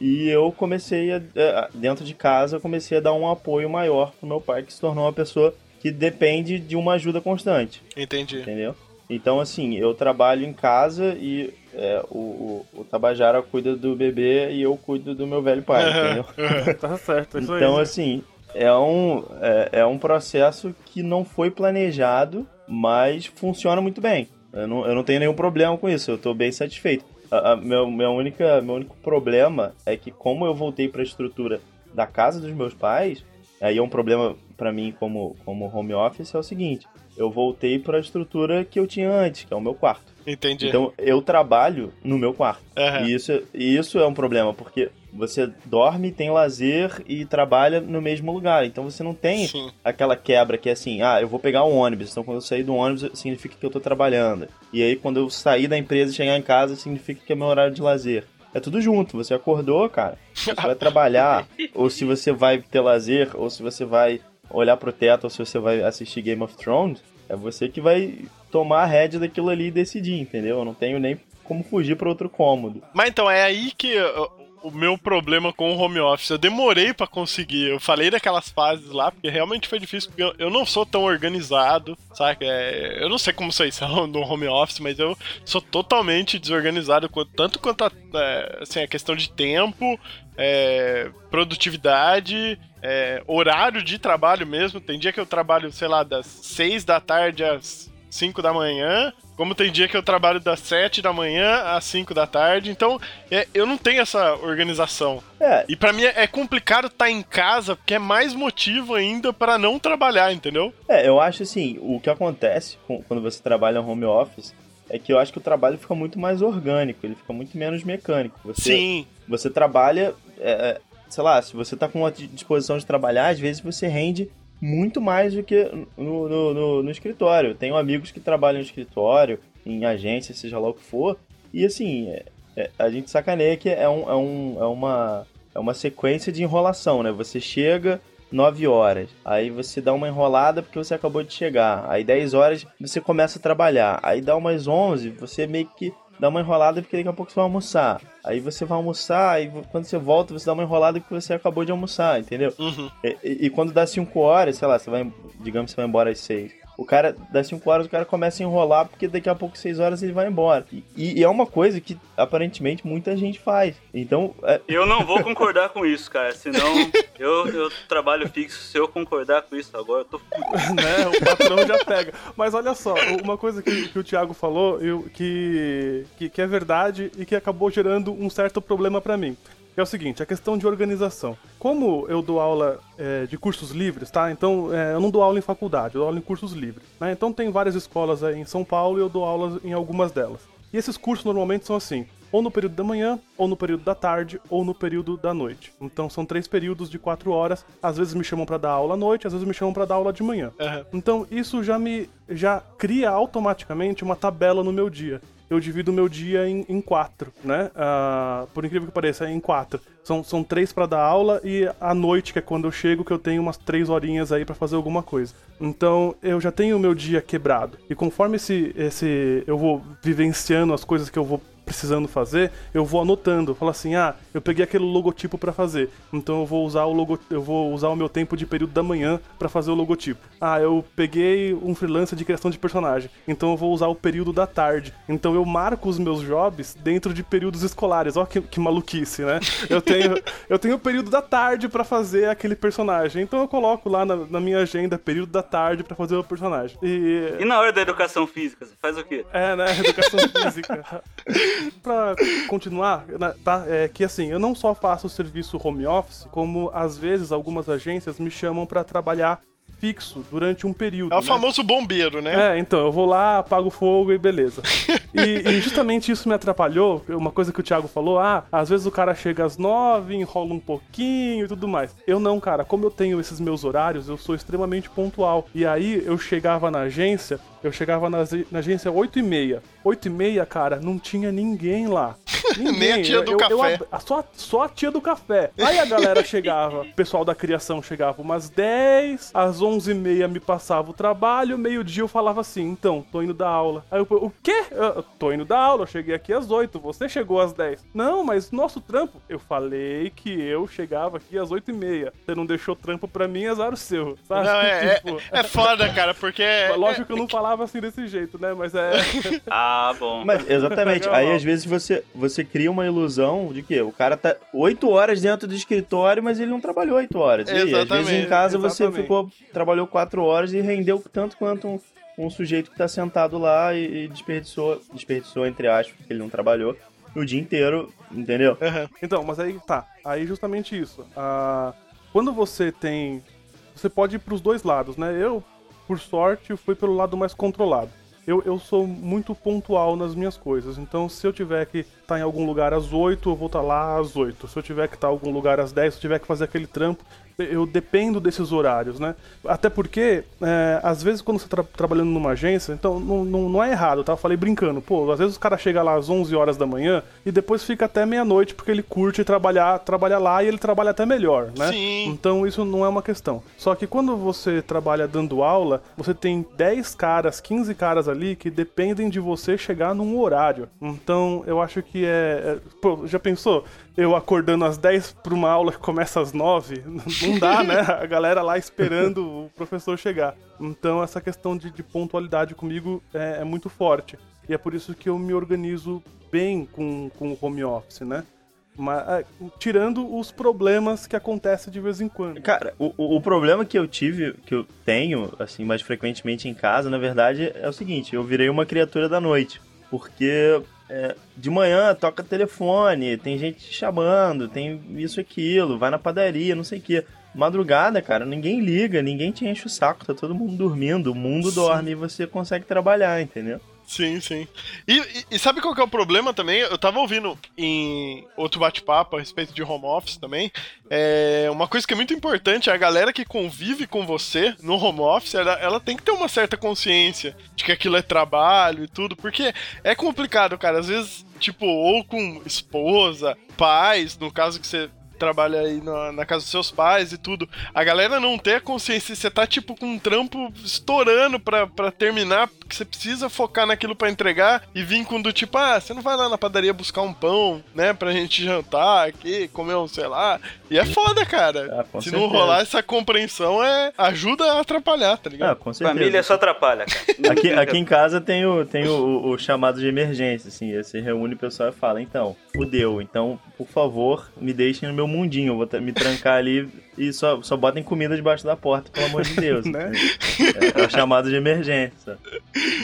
E eu comecei a, dentro de casa, eu comecei a dar um apoio maior pro meu pai, que se tornou uma pessoa que depende de uma ajuda constante, Entendi. entendeu? Então, assim, eu trabalho em casa e é, o, o, o Tabajara cuida do bebê e eu cuido do meu velho pai, entendeu? Tá certo, é isso Então, aí. assim, é um, é, é um processo que não foi planejado, mas funciona muito bem. Eu não, eu não tenho nenhum problema com isso, eu tô bem satisfeito. A, a- meu, minha única, meu único problema é que, como eu voltei para a estrutura da casa dos meus pais, aí é um problema para mim como, como home office, é o seguinte: eu voltei para a estrutura que eu tinha antes, que é o meu quarto. Entendi. Então, eu trabalho no meu quarto. Aham. E isso, e isso é um problema, porque você dorme, tem lazer e trabalha no mesmo lugar. Então você não tem Sim. aquela quebra que é assim, ah, eu vou pegar um ônibus. Então quando eu sair do ônibus, significa que eu tô trabalhando. E aí quando eu sair da empresa e chegar em casa, significa que é meu horário de lazer. É tudo junto. Você acordou, cara. Você vai trabalhar, ou se você vai ter lazer, ou se você vai olhar pro teto, ou se você vai assistir Game of Thrones. É você que vai tomar a rédea daquilo ali e decidir, entendeu? Eu não tenho nem como fugir para outro cômodo. Mas então, é aí que o meu problema com o home office. Eu demorei pra conseguir. Eu falei daquelas fases lá, porque realmente foi difícil, porque eu, eu não sou tão organizado, sabe? É, eu não sei como vocês são no home office, mas eu sou totalmente desorganizado, tanto quanto a, é, assim, a questão de tempo, é, produtividade, é, horário de trabalho mesmo. Tem dia que eu trabalho, sei lá, das 6 da tarde às 5 da manhã. Como tem dia que eu trabalho das 7 da manhã às 5 da tarde. Então, é, eu não tenho essa organização. É, E pra mim é complicado estar em casa, porque é mais motivo ainda pra não trabalhar, entendeu? É, eu acho assim, o que acontece quando você trabalha home office é que eu acho que o trabalho fica muito mais orgânico, ele fica muito menos mecânico. Você, Sim. você trabalha, é, é, sei lá, se você tá com uma disposição de trabalhar, às vezes você rende muito mais do que no, no, no- no escritório. Tenho amigos que trabalham no escritório, em agência, seja lá o que for, e assim, é- é, a gente sacaneia que é, um, é, um, é, uma, é uma sequência de enrolação, né? Você chega 9 horas, aí você dá uma enrolada porque você acabou de chegar, aí 10 horas você começa a trabalhar, aí dá umas 11, você meio que dá uma enrolada porque daqui a pouco você vai almoçar. Aí você vai almoçar e quando você volta você dá uma enrolada porque você acabou de almoçar, entendeu? Uhum. E, e- e quando dá 5 horas, sei lá, você vai, digamos que você vai embora às 6. O cara, das 5 horas, o cara começa a enrolar porque daqui a pouco, 6 horas, ele vai embora. E, e é uma coisa que aparentemente muita gente faz. Então, é, Eu não vou concordar com isso, cara. Senão eu, eu trabalho fixo. Se eu concordar com isso agora, eu tô né? O patrão já pega. Mas olha só, uma coisa que, que o Thiago falou eu, que, que, que é verdade e que acabou gerando um certo problema pra mim. É o seguinte, a questão de organização. Como eu dou aula é, de cursos livres, tá? Então, é, eu não dou aula em faculdade, eu dou aula em cursos livres. Né? Então, tem várias escolas aí em São Paulo e eu dou aulas em algumas delas. E esses cursos normalmente são assim, ou no período da manhã, ou no período da tarde, ou no período da noite. Então são três períodos de quatro horas. Às vezes me chamam pra dar aula à noite, às vezes me chamam pra dar aula de manhã. Aham. Então isso já me já cria automaticamente uma tabela no meu dia. Eu divido o meu dia em, em quatro, né? Ah, por incrível que pareça, é em quatro. São, são três pra dar aula e à noite, que é quando eu chego, que eu tenho umas três horinhas aí pra fazer alguma coisa. Então eu já tenho o meu dia quebrado. E conforme esse, esse eu vou vivenciando as coisas que eu vou precisando fazer, eu vou anotando. Falo assim: "Ah, eu peguei aquele logotipo pra fazer. Então eu vou usar o logo, eu vou usar o meu tempo de período da manhã pra fazer o logotipo. Ah, eu peguei um freelancer de criação de personagem. Então eu vou usar o período da tarde. Então eu marco os meus jobs dentro de períodos escolares. Ó que, que maluquice, né? Eu tenho eu tenho o período da tarde pra fazer aquele personagem. Então eu coloco lá na, na minha agenda período da tarde pra fazer o personagem. E E na hora da educação física, você faz o quê? é, né? Educação física. pra continuar, tá? É que assim, eu não só faço o serviço home office, como às vezes algumas agências me chamam pra trabalhar fixo durante um período. É o né? famoso bombeiro, né? É, então, eu vou lá, apago fogo e beleza. E, e justamente isso me atrapalhou, uma coisa que o Thiago falou, ah, às vezes o cara chega às nove, enrola um pouquinho e tudo mais. Eu não, cara, como eu tenho esses meus horários, eu sou extremamente pontual. E aí eu chegava na agência, eu chegava na, na agência oito e meia. Oito e meia, cara, não tinha ninguém lá. Ninguém. Nem a tia do eu, eu café. ab- a- só, só a tia do café. Aí a galera chegava, o pessoal da criação chegava umas 10, às 11 e meia me passava o trabalho, meio-dia eu falava assim, então, tô indo dar aula. Aí eu, o quê? Eu, tô indo dar aula, eu cheguei aqui às 8, você chegou às 10. Não, mas nosso trampo, eu falei que eu chegava aqui às 8 e meia. Você não deixou trampo pra mim, azar o seu, sabe? Não, é, Tipo, é, é foda, cara, porque. é- Lógico que eu não falava assim desse jeito, né? Mas é. Ah, bom. Mas, exatamente. Aí às vezes você, você cria uma ilusão de que o cara tá 8 horas dentro do escritório, mas ele não trabalhou 8 horas. E aí, às vezes em casa você exatamente. ficou, trabalhou 4 horas e rendeu tanto quanto um, um sujeito que tá sentado lá e, e desperdiçou, desperdiçou, entre aspas, porque ele não trabalhou, o dia inteiro, entendeu? Aham. Então, mas aí tá. Aí justamente isso. Ah, quando você tem. Você pode ir pros dois lados, né? Eu, por sorte, fui pelo lado mais controlado. eu, eu sou muito pontual nas minhas coisas. Então, se eu tiver que estar em algum lugar às 8, eu vou estar lá às 8. Se eu tiver que estar em algum lugar às 10, se eu tiver que fazer aquele trampo, eu dependo desses horários, né? Até porque, é, às vezes, quando você está trabalhando numa agência, então não, não, não, é errado, tá? Eu falei brincando, pô, às vezes o cara chega lá às 11 horas da manhã e depois fica até meia-noite porque ele curte trabalhar, trabalhar lá e ele trabalha até melhor, né? Sim. Então isso não é uma questão. Só que quando você trabalha dando aula, você tem 10 caras, 15 caras ali que dependem de você chegar num horário. Então eu acho que é. é pô, já pensou? eu acordando às 10 para uma aula que começa às 9, não dá, né? A galera lá esperando o professor chegar. Então essa questão de, de pontualidade comigo é, é, muito forte. E é por isso que eu me organizo bem com, com o home office, né? Mas, é, tirando os problemas que acontecem de vez em quando. Cara, o, o problema que eu tive, que eu tenho, assim, mais frequentemente em casa, na verdade, é o seguinte: eu virei uma criatura da noite. Porque é, de manhã toca telefone, tem gente te chamando, tem isso e aquilo, vai na padaria, não sei o quê. Madrugada, cara, ninguém liga, ninguém te enche o saco, tá todo mundo dormindo, o mundo Sim. dorme e você consegue trabalhar, entendeu? Sim, sim. E, e, e, sabe qual que é o problema também? Eu tava ouvindo em outro bate-papo a respeito de home office também. É, uma coisa que é muito importante é a galera que convive com você no home office, ela, ela tem que ter uma certa consciência de que aquilo é trabalho e tudo, porque é complicado, cara. Às vezes, tipo, ou com esposa, pais, no caso que você trabalha aí na, na, casa dos seus pais e tudo, a galera não ter a consciência, você tá tipo com um trampo estourando pra, pra terminar, porque você precisa focar naquilo para entregar e vir com do tipo, ah, você não vai lá na padaria buscar um pão, né, pra gente jantar aqui, comer um, sei lá. E é foda, cara. Ah, Se certeza. não rolar essa compreensão, é ajuda a atrapalhar, tá ligado? Ah, com certeza. Família só atrapalha, cara. aqui, aqui em casa tem o, tem o, o chamado de emergência, assim, você reúne o pessoal e fala, então, fudeu, então, por favor, me deixem no meu mundinho. Eu vou me trancar ali e só, só botem comida debaixo da porta, pelo amor de Deus. né? é, é chamado de emergência.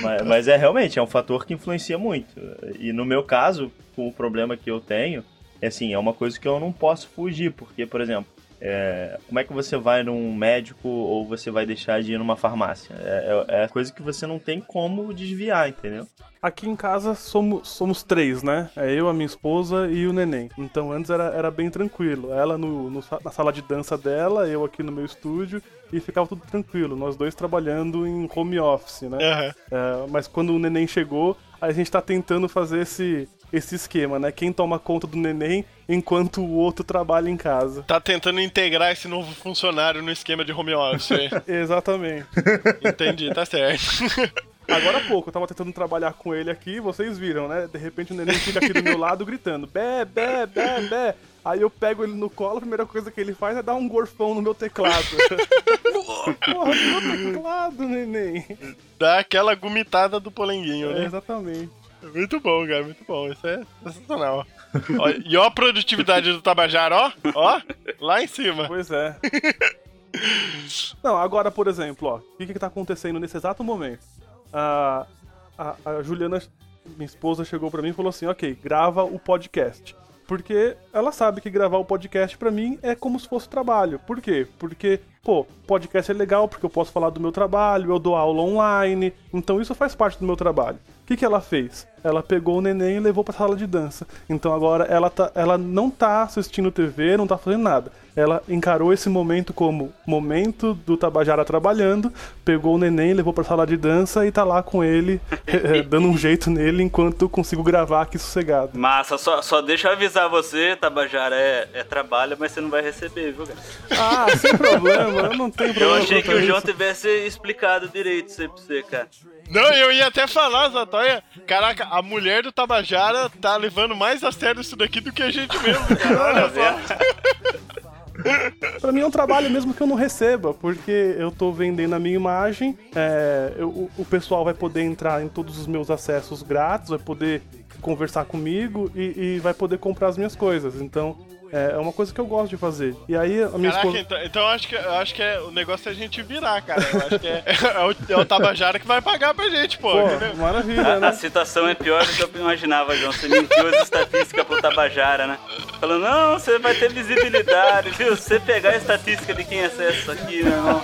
Mas, mas, é realmente, é um fator que influencia muito. E no meu caso, com o problema que eu tenho, é assim, é uma coisa que eu não posso fugir, porque, por exemplo, é, como é que você vai num médico ou você vai deixar de ir numa farmácia? É, é, é coisa que você não tem como desviar, entendeu? Aqui em casa somos, somos três, né? É eu, a minha esposa e o neném. Então antes era, era bem tranquilo. Ela no, no, na sala de dança dela, eu aqui no meu estúdio e ficava tudo tranquilo. Nós dois trabalhando em home office, né? Uhum. É, mas quando o neném chegou, a gente tá tentando fazer esse, esse esquema, né? Quem toma conta do neném enquanto o outro trabalha em casa. Tá tentando integrar esse novo funcionário no esquema de home office. Exatamente. Entendi, tá certo. Agora há pouco, eu tava tentando trabalhar com ele aqui, vocês viram, né? De repente o neném fica aqui do meu lado gritando: bé, bé, bé, bé. Aí eu pego ele no colo, a primeira coisa que ele faz é dar um gorfão no meu teclado. Porra, meu teclado, neném. Dá aquela gumitada do polenguinho, né? É, exatamente. Muito bom, cara, muito bom. Isso é sensacional. ó, e ó a produtividade do Tabajara, ó, ó, lá em cima. Pois é. Não, agora, por exemplo, ó, o que que tá acontecendo nesse exato momento? A, a, a Juliana, minha esposa, chegou para mim e falou assim, ok, grava o podcast. Porque ela sabe que gravar o podcast para mim é como se fosse trabalho. Por quê? Porque, pô, podcast é legal porque eu posso falar do meu trabalho, eu dou aula online, então isso faz parte do meu trabalho. O que, que ela fez? Ela pegou o neném e levou pra sala de dança. Então agora ela, tá, ela não tá assistindo TV, não tá fazendo nada ela encarou esse momento como momento do Tabajara trabalhando, pegou o neném, levou pra sala de dança e tá lá com ele, eh, dando um jeito nele enquanto eu consigo gravar aqui sossegado. Massa, só, só deixa eu avisar você, Tabajara, é, é trabalho, mas você não vai receber, viu, cara? Ah, sem problema, eu não tenho problema. Eu achei que o João tivesse explicado direito isso aí pra você, cara. Não, eu ia até falar, Zatoia. Caraca, a mulher do Tabajara tá levando mais a sério isso daqui do que a gente mesmo, cara. Olha só. pra mim é um trabalho mesmo que eu não receba, porque eu tô vendendo a minha imagem, é, eu, o pessoal vai poder entrar em todos os meus acessos grátis, vai poder conversar comigo e, e vai poder comprar as minhas coisas. Então, é, é uma coisa que eu gosto de fazer. E aí a minha Caraca, esposa... então, então eu acho que, eu acho que é, o negócio é a gente virar, cara. Eu acho que é, é, o, é o Tabajara que vai pagar pra gente, pô. pô maravilha, a, né? A situação é pior do que eu imaginava, João. Você mentiu as estatísticas pro Tabajara, né? Falando, não, você vai ter visibilidade, viu? Você pegar a estatística de quem acessa isso aqui, meu irmão.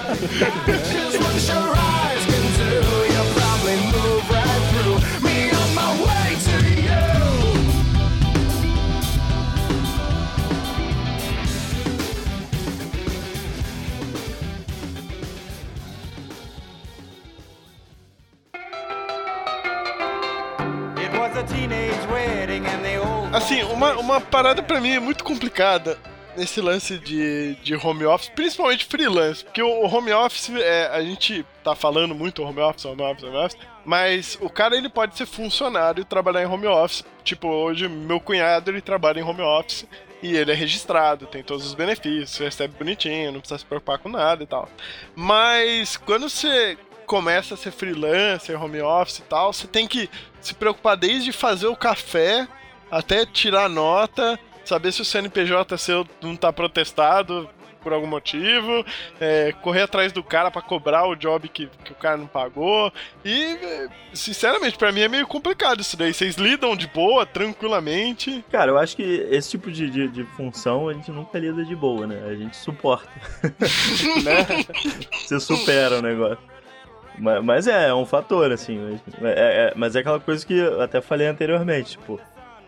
Assim, uma, uma parada pra mim é muito complicada nesse lance de, de home office, principalmente freelance, porque o, o home office, é, a gente tá falando muito home office, home office, home office, mas o cara ele pode ser funcionário e trabalhar em home office. Tipo, hoje meu cunhado ele trabalha em home office e ele é registrado, tem todos os benefícios, recebe bonitinho, não precisa se preocupar com nada e tal. Mas quando você começa a ser freelancer, home office e tal, você tem que se preocupar desde fazer o café até tirar nota, saber se o CNPJ seu não tá protestado por algum motivo, é, correr atrás do cara pra cobrar o job que, que o cara não pagou. E, sinceramente, pra mim é meio complicado isso daí. Vocês lidam de boa, tranquilamente. Cara, eu acho que esse tipo de, de, de função a gente nunca lida de boa, né? A gente suporta. né? Você supera o negócio. Mas, mas é, é um fator, assim. Mas é, é- mas é aquela coisa que eu até falei anteriormente, tipo.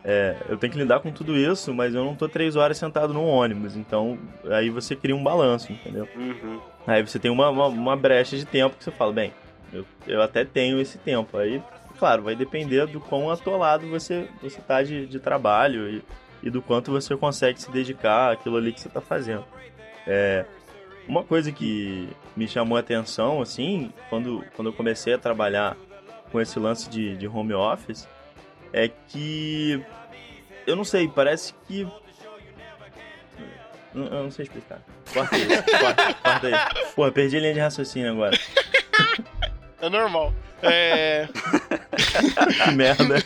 é, eu tenho que lidar com tudo isso, mas eu não tô três horas sentado num ônibus. Então, aí você cria um balanço, entendeu? Uhum. Aí você tem uma, uma, uma brecha de tempo que você fala, bem, eu, eu até tenho esse tempo. Aí, claro, vai depender do quão atolado você, você tá de, de trabalho e, e do quanto você consegue se dedicar àquilo ali que você tá fazendo. É, uma coisa que me chamou a atenção, assim, quando, quando eu comecei a trabalhar com esse lance de, de home office, é que. Eu não sei, parece que. Eu não sei explicar. Corta aí, corta, corta aí. Pô, perdi a linha de raciocínio agora. É normal. É. Que merda.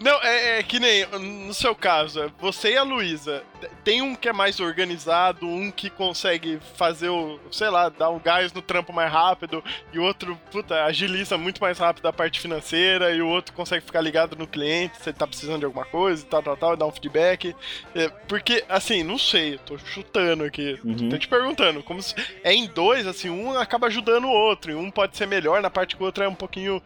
Não, é, é que nem no seu caso, você e a Luísa. Tem um que é mais organizado, um que consegue fazer o, sei lá, dar um gás no trampo mais rápido, e o outro, puta, agiliza muito mais rápido a parte financeira, e o outro consegue ficar ligado no cliente se ele tá precisando de alguma coisa e tal, tal, tal, e dar um feedback. É, porque, assim, não sei, eu tô chutando aqui, Uhum. tô te perguntando, como se, é em dois, assim, um acaba ajudando o outro, e um pode ser melhor na parte que o outro é um pouquinho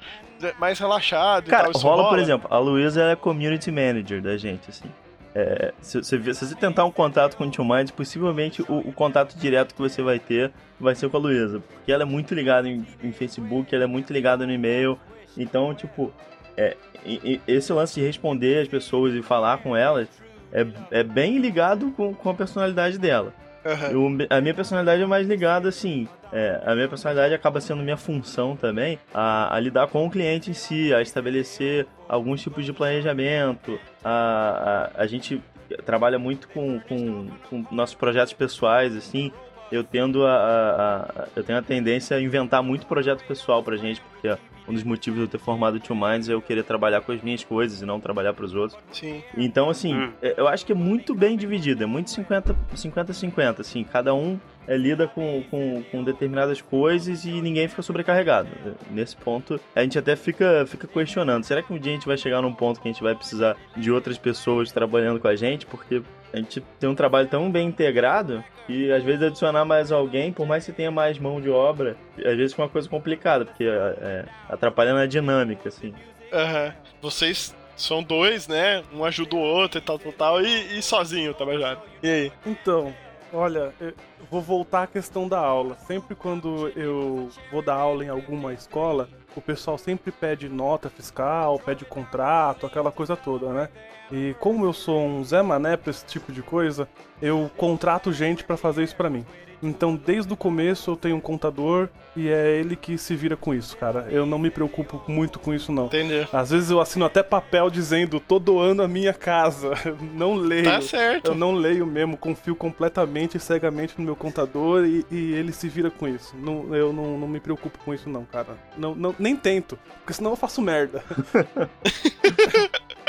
mais relaxado Cara, e tal. isso rola, por exemplo, a Luísa é community manager da gente, assim. É, se, se, se você tentar um contato com o Tio Minds, possivelmente o, o contato direto que você vai ter vai ser com a Luísa. Porque ela é muito ligada em, em Facebook, ela é muito ligada no e-mail. Então, tipo, é, e- e- esse lance de responder as pessoas e falar com elas é, é bem ligado com, com a personalidade dela. Aham. Eu- a minha personalidade é mais ligada, assim. é, a minha personalidade acaba sendo minha função também a, a lidar com o cliente em si, a estabelecer alguns tipos de planejamento. A, a, a gente trabalha muito com, com, com nossos projetos pessoais, assim. Eu tendo a, a- a- eu tenho a tendência a inventar muito projeto pessoal pra gente, porque um dos motivos de eu ter formado o Two Minds é eu querer trabalhar com as minhas coisas e não trabalhar pros outros. Sim. Então, assim, Hum. é- eu acho que é muito bem dividido, é muito 50 50-50, assim, cada um é, lida com, com, com determinadas coisas e ninguém fica sobrecarregado. Nesse ponto, a gente até fica, fica questionando, será que um dia a gente vai chegar num ponto que a gente vai precisar de outras pessoas trabalhando com a gente? Porque a gente tem um trabalho tão bem integrado que às vezes adicionar mais alguém, por mais que você tenha mais mão de obra, às vezes fica uma coisa complicada, porque é, é, atrapalha na dinâmica, assim. Aham. Vocês são dois, né? Um ajuda o outro e tal, tal, tal. E, e sozinho, Tabajara. E aí? Então, olha, eu vou voltar à questão da aula. Sempre quando eu vou dar aula em alguma escola, o pessoal sempre pede nota fiscal, pede contrato, aquela coisa toda, né? E como eu sou um Zé Mané pra esse tipo de coisa, eu contrato gente pra fazer isso pra mim. Então, desde o começo eu tenho um contador e é ele que se vira com isso, cara. Eu não me preocupo muito com isso não. Entendeu? Às vezes eu assino até papel dizendo tô doando a minha casa. Não leio. Tá certo. Eu não leio mesmo, confio completamente e cegamente no meu contador e, e ele se vira com isso. Não, eu não, não me preocupo com isso, não, cara. Não, não, nem tento, porque senão eu faço merda.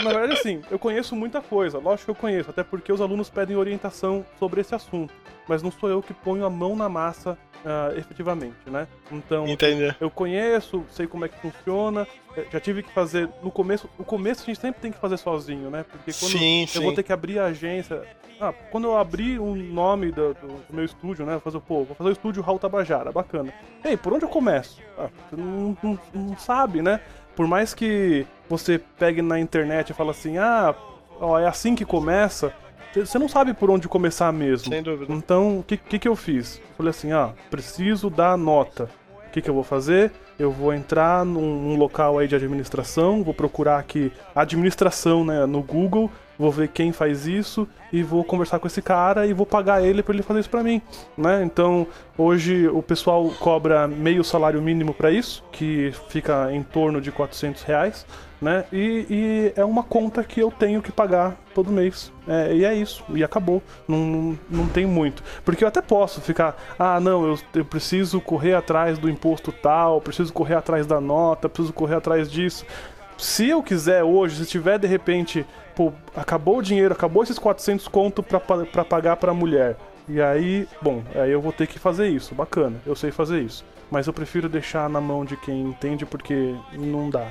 Na verdade, assim, eu conheço muita coisa, lógico que eu conheço, até porque os alunos pedem orientação sobre esse assunto. Mas não sou eu que ponho a mão na massa ah, efetivamente, né? Então, eu conheço, sei como é que funciona. eh, Já tive que fazer no começo. O começo a gente sempre tem que fazer sozinho, né? Porque quando Sim, eu sim. vou ter que abrir a agência. Ah, quando eu abrir o nome do, do- do meu estúdio, né? Vou fazer, pô, vou fazer o estúdio Raul Tabajara, bacana. Ei, por onde eu começo? Ah, você não, não- não sabe, né? Por mais que você pegue na internet e fale assim, ah, ó, é assim que começa, você não sabe por onde começar mesmo. Sem dúvida. Então, o que, que, que eu fiz? Falei assim, ah, preciso dar nota. que, que eu vou fazer? Eu vou entrar num, num local aí de administração, vou procurar aqui administração né, no Google, vou ver quem faz isso e vou conversar com esse cara e vou pagar ele para ele fazer isso para mim, né? Então, hoje o pessoal cobra meio salário mínimo para isso, que fica em torno de 400 reais, né? E, e é uma conta que eu tenho que pagar todo mês. É, e é isso, e acabou. Não, não, não tem muito. Porque eu até posso ficar, ah, não, eu, eu preciso correr atrás do imposto tal, preciso correr atrás da nota, preciso correr atrás disso. Se eu quiser hoje, se tiver de repente, pô, acabou o dinheiro, acabou esses 400 conto pra, pra pagar pra mulher. E aí, bom, aí eu vou ter que fazer isso. Bacana, eu sei fazer isso. Mas eu prefiro deixar na mão de quem entende porque não dá.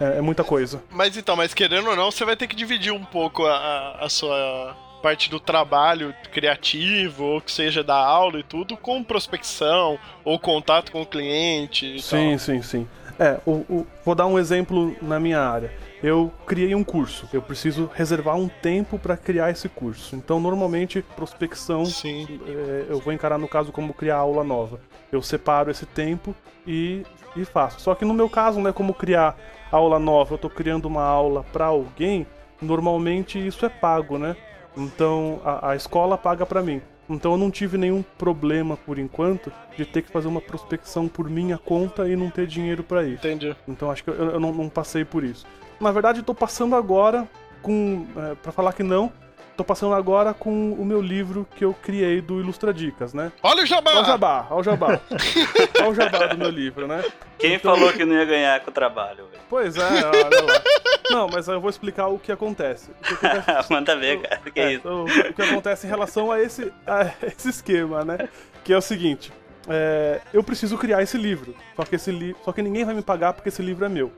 É, é muita coisa. Mas então, mas querendo ou não, você vai ter que dividir um pouco a, a- sua parte do trabalho criativo, ou que seja da aula e tudo, com prospecção, ou contato com o cliente Sim, tal. sim, sim. É, o, o- vou dar um exemplo na minha área. Eu criei um curso. Eu preciso reservar um tempo para criar esse curso. Então, normalmente, prospecção Sim. é, eu vou encarar no caso como criar aula nova. Eu separo esse tempo e, e faço. Só que no meu caso, né, como criar aula nova, eu tô criando uma aula para alguém, normalmente isso é pago, né? Então a, a escola paga para mim. Então eu não tive nenhum problema por enquanto de ter que fazer uma prospecção por minha conta e não ter dinheiro para isso. Entendi. Então acho que eu, eu não, não passei por isso. Na verdade, eu tô passando agora com. É, para falar que não, tô passando agora com o meu livro que eu criei do Ilustra Dicas, né? Olha o jabá! Olha o jabá, olha o jabá. olha o jabá do meu livro, né? Quem Então- falou que não ia ganhar com o trabalho, velho? Pois é, olha lá. Não, mas eu vou explicar o que acontece. O que acontece Manda ver, cara. Que é, isso? então, o que acontece em relação a esse, a esse esquema, né? Que é o seguinte: é, eu preciso criar esse livro. Só que, esse li só que ninguém vai me pagar porque esse livro é meu.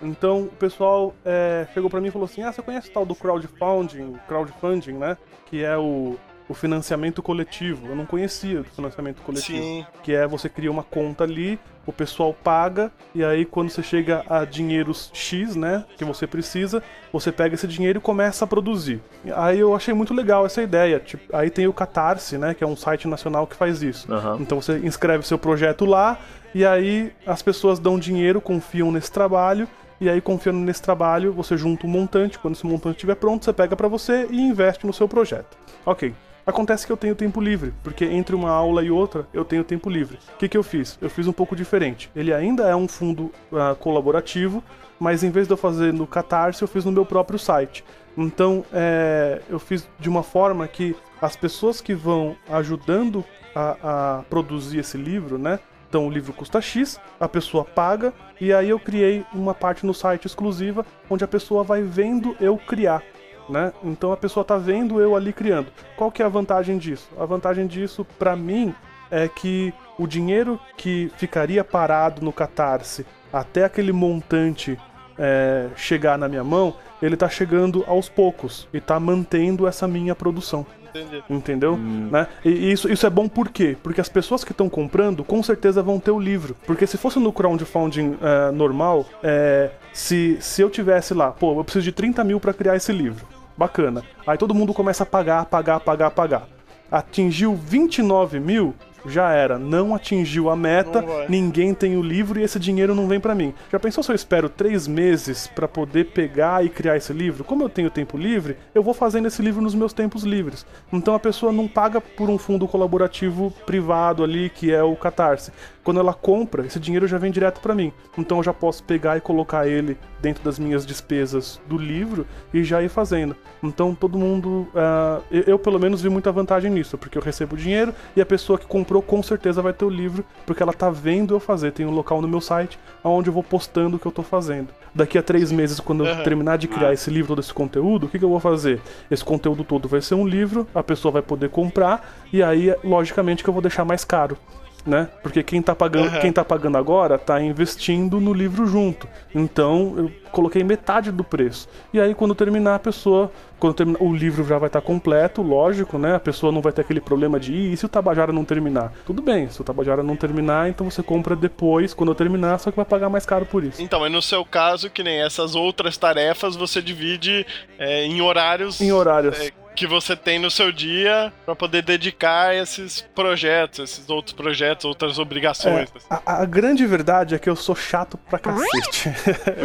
Então o pessoal é, chegou pra mim e falou assim: Ah, você conhece o tal do crowdfunding, crowdfunding, né? Que é o, o financiamento coletivo. Eu não conhecia o financiamento coletivo Sim. que é você cria uma conta ali, o pessoal paga, e aí quando você chega a dinheiros X, né, que você precisa, você pega esse dinheiro e começa a produzir. Aí eu achei muito legal essa ideia. Tipo, aí tem o Catarse, né, que é um site nacional que faz isso. Aham. Então você inscreve seu projeto lá, e aí as pessoas dão dinheiro, confiam nesse trabalho, e aí confiando nesse trabalho, você junta um montante, quando esse montante estiver pronto, você pega pra você e investe no seu projeto. OK. Acontece que eu tenho tempo livre, porque entre uma aula e outra eu tenho tempo livre. O que, que eu fiz? Eu fiz um pouco diferente. Ele ainda é um fundo ah, colaborativo, mas em vez de eu fazer no Catarse, eu fiz no meu próprio site. Então, é, eu fiz de uma forma que as pessoas que vão ajudando a, a produzir esse livro, né? Então o livro custa X, a pessoa paga, e aí eu criei uma parte no site exclusiva onde a pessoa vai vendo eu criar. Né? Então a pessoa tá vendo eu ali criando. Qual que é a vantagem disso? A vantagem disso, pra mim, é que o dinheiro que ficaria parado no Catarse até aquele montante é, chegar na minha mão, ele tá chegando aos poucos e tá mantendo essa minha produção. Entendi. Entendeu? Né? E e isso, isso é bom por quê? Porque as pessoas que estão comprando com certeza vão ter o livro. Porque se fosse no crowdfunding é, normal, é, se, se eu tivesse lá, pô, eu preciso de 30 mil pra criar esse livro. Bacana. Aí todo mundo começa a pagar, pagar, pagar, pagar. Atingiu 29 mil, já era. Não atingiu a meta, ninguém tem o livro e esse dinheiro não vem pra mim. Já pensou se eu espero três meses pra poder pegar e criar esse livro? Como eu tenho tempo livre, eu vou fazendo esse livro nos meus tempos livres. Então a pessoa não paga por um fundo colaborativo privado ali, que é o Catarse. Quando ela compra, esse dinheiro já vem direto pra mim. Então eu já posso pegar e colocar ele dentro das minhas despesas do livro e já ir fazendo. Então todo mundo. ah, eu, pelo menos vi muita vantagem nisso, porque eu recebo o dinheiro e a pessoa que comprou com certeza vai ter o livro, porque ela tá vendo eu fazer. Tem um local no meu site onde eu vou postando o que eu tô fazendo. Daqui a três meses, quando eu terminar de criar esse livro, todo esse conteúdo, o que, que eu vou fazer? Esse conteúdo todo vai ser um livro, a pessoa vai poder comprar, e aí, logicamente, que eu vou deixar mais caro. Né? Porque quem tá pagando, Aham. quem tá pagando agora tá investindo no livro junto. Então eu coloquei metade do preço. E aí quando terminar a pessoa, quando terminar, o livro já vai estar completo, lógico, né? A pessoa não vai ter aquele problema de "Ih, e se o Tabajara não terminar? Tudo bem, se o Tabajara não terminar, então você compra depois, quando eu terminar, só que vai pagar mais caro por isso. Então, mas no seu caso, que nem essas outras tarefas, você divide é, em horários. Em horários. é, que você tem no seu dia pra poder dedicar a esses projetos, esses outros projetos, outras obrigações. É, a, a grande verdade é que eu sou chato pra cacete.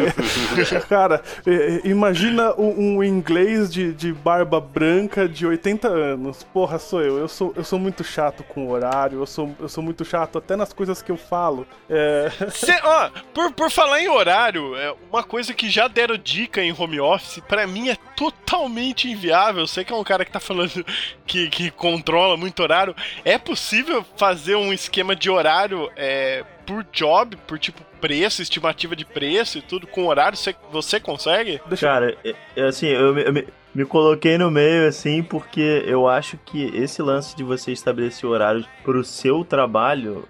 Cara, é, é, imagina um, um inglês de, de barba branca de 80 anos. Porra, sou eu. Eu sou, eu sou muito chato com o horário, eu sou, eu sou muito chato até nas coisas que eu falo. É... Cê, ó, por, por falar em horário, é uma coisa que já deram dica em home office, pra mim é totalmente inviável. Eu sei que é um cara que tá falando que, que controla muito horário. É possível fazer um esquema de horário é, por job, por tipo preço, estimativa de preço e tudo, com horário? Você, você consegue? Cara, é, é assim, eu, eu me, me coloquei no meio assim porque eu acho que esse lance de você estabelecer horários pro seu trabalho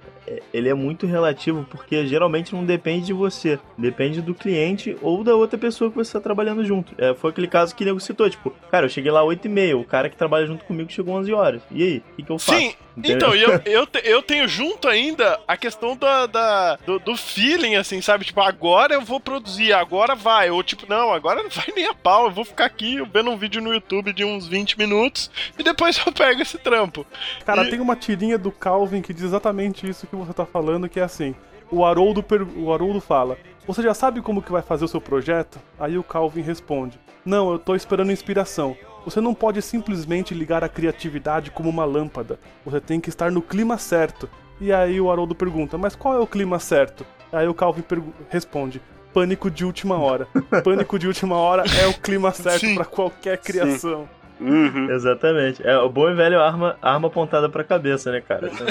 ele é muito relativo porque geralmente não depende de você, depende do cliente ou da outra pessoa que você está trabalhando junto. É, foi aquele caso que o nego citou, tipo, cara, eu cheguei lá 8 e meia, o cara que trabalha junto comigo chegou 11 horas. E aí, o que, que eu faço? Sim? Então, eu, eu, eu tenho junto ainda a questão da, da do, do, feeling, assim, sabe? Tipo, agora eu vou produzir, agora vai. Ou tipo, não, agora não vai nem a pau, eu vou ficar aqui vendo um vídeo no YouTube de uns 20 minutos e depois eu pego esse trampo. Cara, e... tem uma tirinha do Calvin que diz exatamente isso que você tá falando, que é assim. O Haroldo, per... o Haroldo fala: Você já sabe como que vai fazer o seu projeto? Aí o Calvin responde: Não, eu tô esperando inspiração. Você não pode simplesmente ligar a criatividade como uma lâmpada. Você tem que estar no clima certo. E aí o Haroldo pergunta: Mas qual é o clima certo? Aí o Calvin responde: Pânico de última hora. Pânico de última hora é o clima certo para qualquer criação. Sim. Uhum. Exatamente. É o bom e velho arma, arma apontada pra cabeça, né, cara? Então,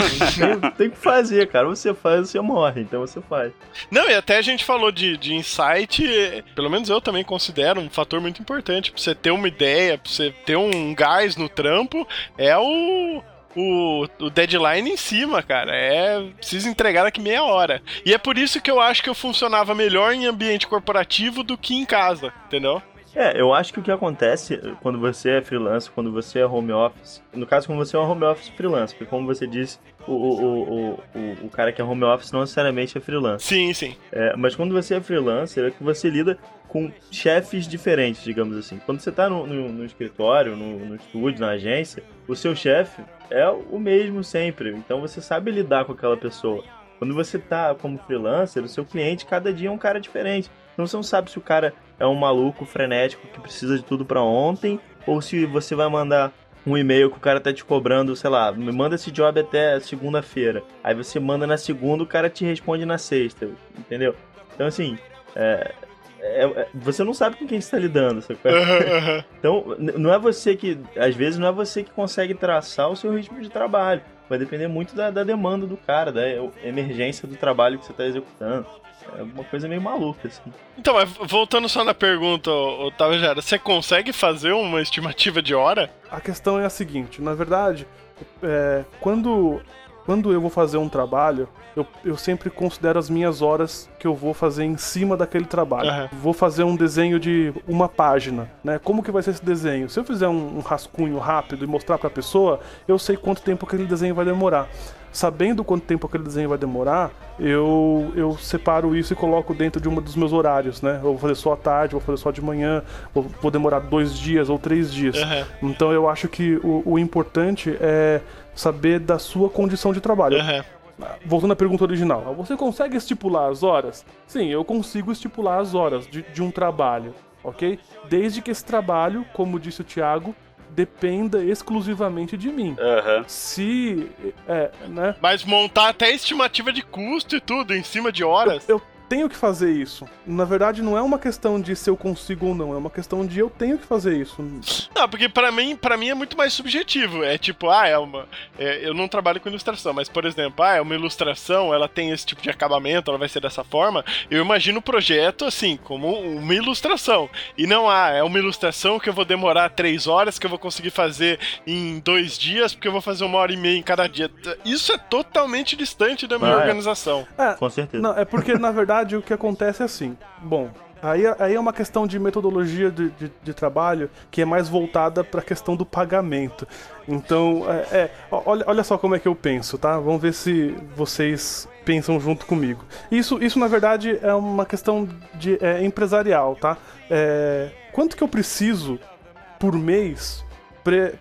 tem, tem, que fazer, cara. Você faz, você morre, então você faz. Não, e até a gente falou de, de insight, pelo menos eu também considero um fator muito importante pra você ter uma ideia, pra você ter um gás no trampo, é o. O, o, deadline em cima, cara. É. Precisa entregar daqui meia hora. E é por isso que eu acho que eu funcionava melhor em ambiente corporativo do que em casa, entendeu? É, eu acho que o que acontece quando você é freelancer, quando você é home office, no caso, quando você é um home office freelancer, porque como você disse, o, o, o, o, o cara que é home office não necessariamente é freelancer. Sim, sim. É, mas quando você é freelancer, é que você lida com chefes diferentes, digamos assim. Quando você está no, no, no, escritório, no, no estúdio, na agência, o seu chefe é o mesmo sempre. Então você sabe lidar com aquela pessoa. Quando você tá como freelancer, o seu cliente cada dia é um cara diferente. Então você não sabe se o cara é um maluco frenético que precisa de tudo para ontem, ou se você vai mandar um e-mail que o cara tá te cobrando, sei lá, me manda esse job até segunda-feira. Aí você manda na segunda, o cara te responde na sexta, entendeu? Então assim, é, é, é, você não sabe com quem está lidando, sabe? então, não é você que, às vezes, não é você que consegue traçar o seu ritmo de trabalho. Vai depender muito da, da demanda do cara, da emergência do trabalho que você está executando. É uma coisa meio maluca, assim. Então, mas voltando só na pergunta, Otávio Jara, você consegue fazer uma estimativa de hora? A questão é a seguinte, na verdade, é, quando, quando eu vou fazer um trabalho, eu, eu sempre considero as minhas horas que eu vou fazer em cima daquele trabalho. Uhum. Vou fazer um desenho de uma página, né? Como que vai ser esse desenho? Se eu fizer um, um rascunho rápido e mostrar para a pessoa, eu sei quanto tempo aquele desenho vai demorar sabendo quanto tempo aquele desenho vai demorar, eu, eu separo isso e coloco dentro de um dos meus horários, né? Eu vou fazer só à tarde, vou fazer só de manhã, vou, vou demorar dois dias ou três dias. Uhum. Então eu acho que o, o, importante é saber da sua condição de trabalho. Uhum. Voltando à pergunta original, você consegue estipular as horas? Sim, eu consigo estipular as horas de, de um trabalho, ok? Desde que esse trabalho, como disse o Thiago, dependa exclusivamente de mim. Uhum. Se. É, né? Mas montar até estimativa de custo e tudo em cima de horas. Eu, eu tenho que fazer isso. Na verdade, não é uma questão de se eu consigo ou não, é uma questão de eu tenho que fazer isso. Não, porque para mim, para mim é muito mais subjetivo. É tipo, ah, é uma. É, eu não trabalho com ilustração, mas por exemplo, ah, é uma ilustração, ela tem esse tipo de acabamento, ela vai ser dessa forma. Eu imagino o projeto assim, como uma ilustração. E não, ah, é uma ilustração que eu vou demorar três horas, que eu vou conseguir fazer em dois dias, porque eu vou fazer uma hora e meia em cada dia. Isso é totalmente distante da minha ah, é. organização. É, com certeza. Não, é porque, na verdade, verdade, o que acontece é assim. Bom, Aí, aí é uma questão de metodologia de, de, de trabalho que é mais voltada para a questão do pagamento. Então, é, é, olha, olha só como é que eu penso, tá? Vamos ver se vocês pensam junto comigo. Isso, isso na verdade, é uma questão de, é, empresarial, tá? É, quanto que eu preciso por mês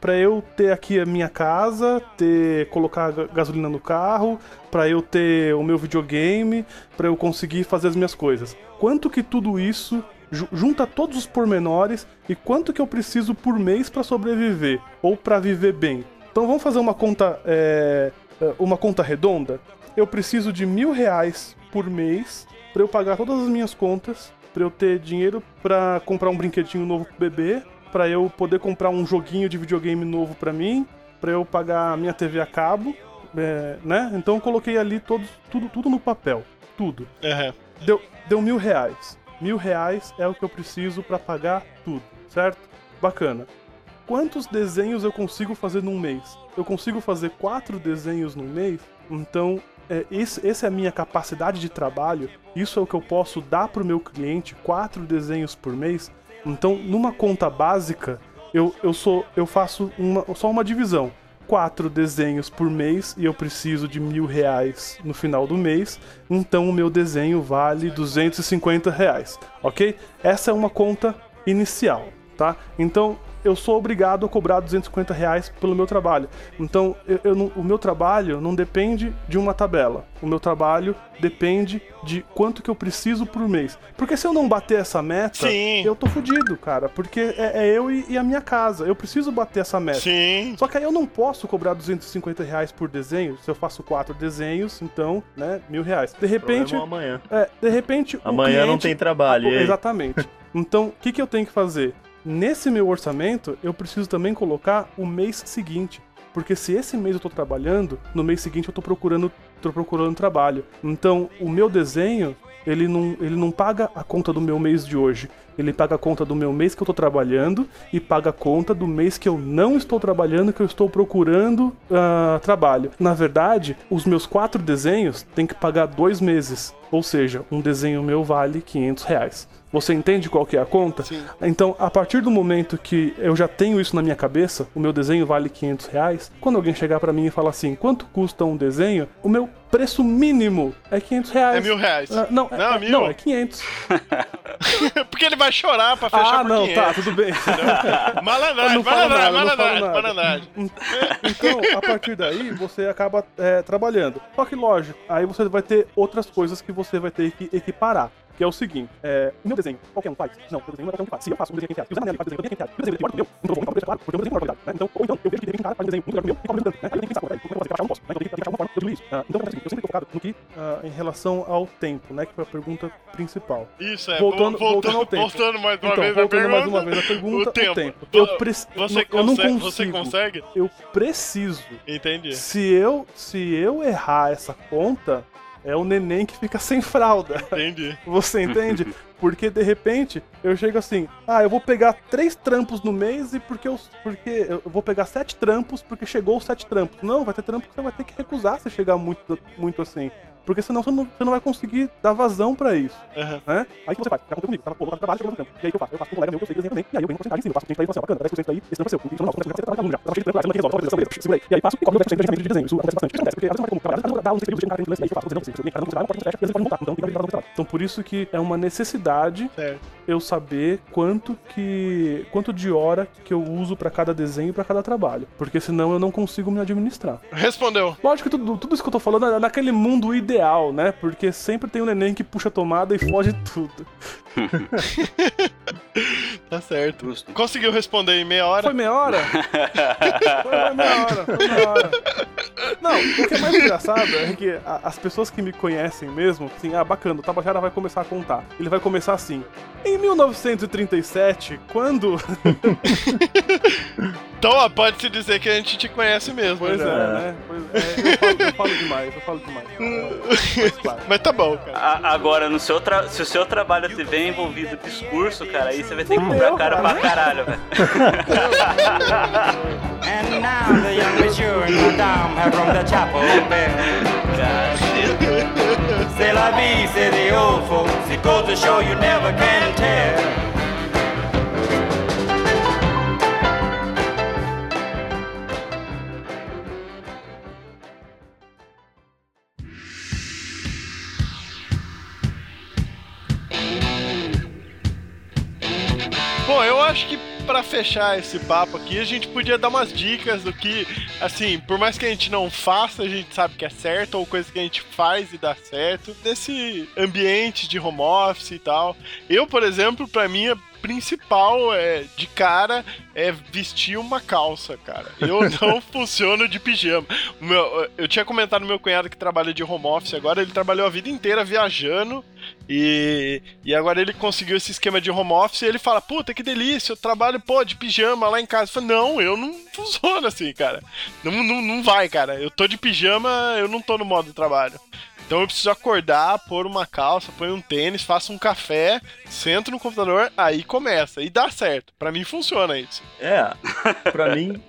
pra eu ter aqui a minha casa, ter colocar ga- gasolina no carro, pra eu ter o meu videogame, pra eu conseguir fazer as minhas coisas. Quanto que tudo isso ju- junta todos os pormenores e quanto que eu preciso por mês pra sobreviver ou pra viver bem? Então vamos fazer uma conta, é, é, uma conta redonda. Eu preciso de mil reais por mês pra eu pagar todas as minhas contas, pra eu ter dinheiro pra comprar um brinquedinho novo pro bebê, pra eu poder comprar um joguinho de videogame novo pra mim, pra eu pagar a minha TV a cabo, é, né? Então eu coloquei ali todos, tudo, tudo no papel, tudo. Aham. Deu, deu mil reais. Mil reais é o que eu preciso pra pagar tudo, certo? Bacana. Quantos desenhos eu consigo fazer num mês? Eu consigo fazer quatro desenhos num mês? Então, é, esse, essa é a minha capacidade de trabalho. Isso é o que eu posso dar pro meu cliente, quatro desenhos por mês. Então, numa conta básica, eu, eu sou eu faço uma, só uma divisão. Quatro desenhos por mês e eu preciso de mil reais no final do mês. Então o meu desenho vale 250 reais, ok? Essa é uma conta inicial, tá? Então eu sou obrigado a cobrar 250 reais pelo meu trabalho. Então eu, eu não- o meu trabalho não depende de uma tabela. O meu trabalho depende de quanto que eu preciso por mês. Porque se eu não bater essa meta, Sim. eu tô fudido, cara. Porque é, é eu e, e a minha casa. Eu preciso bater essa meta. Sim. Só que aí eu não posso cobrar 250 reais por desenho. Se eu faço quatro desenhos, então, né, mil reais. De repente, Problema amanhã. é, de repente, Amanhã não cliente- tem trabalho. Exatamente. Então, o que, que eu tenho que fazer? Nesse meu orçamento, eu preciso também colocar o mês seguinte. Porque se esse mês eu tô trabalhando, no mês seguinte eu tô procurando, tô procurando trabalho. Então, o meu desenho, ele não, ele não paga a conta do meu mês de hoje. Ele paga a conta do meu mês que eu tô trabalhando e paga a conta do mês que eu não estou trabalhando, que eu estou procurando ah, trabalho. Na verdade, os meus quatro desenhos têm que pagar dois meses. Ou seja, um desenho meu vale 500 reais. Você entende qual que é a conta? Sim. Então, a partir do momento que eu já tenho isso na minha cabeça, o meu desenho vale 500 reais, quando alguém chegar pra mim e falar assim, quanto custa um desenho, o meu preço mínimo é 500 reais. É mil reais. Ah, não, Não, é, mil. não, é 500. Porque ele vai chorar pra fechar Ah, não, 500. tá, tudo bem. Malandragem, malandragem, malandragem, malandragem. Então, a partir daí, você acaba é, trabalhando. Só que, lógico, aí você vai ter outras coisas que você vai ter que equiparar. Que é o seguinte, é, o meu desenho, qualquer um faz? Não, meu desenho não é qualquer um que faz. Se eu faço um desenho que reais, e o Zé Manelli faz um desenho que reais, e o desenho dele é que o meu, então eu vou comprar um preço claro, porque o meu desenho é melhor qualidade, né? Então, ou então, eu vejo que tem um cara que faz um desenho muito melhor que o meu, e cobra tanto, né? Aí eu tenho que pensar, pô, peraí, como é que eu vou fazer? Eu não posso, né? Então eu tenho que achar uma forma de eu diminuir isso. Ah, então, é o seguinte, eu sempre tô focado no que, ah, em relação ao tempo, né? Que foi a pergunta principal. Isso, é. Voltando- voltando, voltando ao tempo. voltando mais uma Então, vez voltando pergunta. mais uma vez a pergunta, o tempo. Eu, preci- Você, eu não consegue, consigo. você consegue? Eu preciso. Entendi. Se eu, se eu errar essa conta, é o neném que fica sem fralda. Entendi. Você entende? Porque de repente eu chego assim, ah, eu vou pegar três trampos no mês e porque eu, porque eu vou pegar sete trampos porque chegou os sete trampos. Não, vai ter trampo que você vai ter que recusar se chegar muito, muito assim. Porque senão você não, você não vai conseguir dar vazão pra isso, Aham. né? Aí o que você faz? Já aconteceu comigo, tava, eu trabalho, chegou no trampo. E aí o que eu faço? Eu faço com um colega meu que eu sei também, e aí eu venho com porcentagem em cima, eu faço 20% aí, você, ó, bacana, 10% aí, esse é seu. E não, você trabalha com aluno já, tava cheio de lá, semana que resolve, decisão, beleza, segura aí. E aí faço e cobro 10% de desenho, isso acontece bastante. Acontece? Porque vezes não vai como trabalhar, dá um período de um cara tem freelance, e aí eu faço, você não precisa, um trabalha, pode fecha, eles podem montar, então tem que. Então por isso que é uma necessidade eu saber quanto que quanto de hora que eu uso pra cada desenho e pra cada trabalho, porque senão eu não consigo me administrar. Respondeu. Lógico que tudo, tudo isso que eu tô falando é naquele mundo ideal, né? Porque sempre tem um neném que puxa a tomada e foge tudo. Tá certo. Conseguiu responder em meia hora? Foi meia hora? foi meia hora, foi meia hora. Não, o que é mais engraçado é que a- as pessoas que me conhecem mesmo, assim, ah, bacana, o Tabajara vai começar a contar. Ele vai começar assim. Em 1937, quando. Então, pode-se dizer que a gente te conhece mesmo. Pois é, já. né? Pois é, eu falo, eu falo demais, eu falo demais. É, claro. Mas tá bom, cara. A- agora, no seu tra- se o seu trabalho tiver envolvido discurso, cara, aí você vai ter que cobrar cara cara. pra caralho, velho. And now the young and madame have the chapel. C'est la vie, say the old folks. It goes to show you never can tell. Bom, eu acho que pra fechar esse papo aqui, a gente podia dar umas dicas do que, assim, por mais que a gente não faça, a gente sabe que é certo, ou coisa que a gente faz e dá certo, desse ambiente de home office e tal. Eu, por exemplo, pra mim, principal é, de cara é vestir uma calça, cara. Eu não funciono de pijama. Meu- eu tinha comentado no meu cunhado que trabalha de home office agora, ele trabalhou a vida inteira viajando e, e agora ele conseguiu esse esquema de home office e ele fala, puta, que delícia, eu trabalho, pô, de pijama lá em casa. Eu falei, não, eu não funciono assim, cara. Não, não, não vai, cara. Eu tô de pijama, eu não tô no modo trabalho. Então eu preciso acordar, pôr uma calça, pôr um tênis, faço um café, sento no computador, aí começa. E dá certo. Pra mim funciona isso. É, pra mim.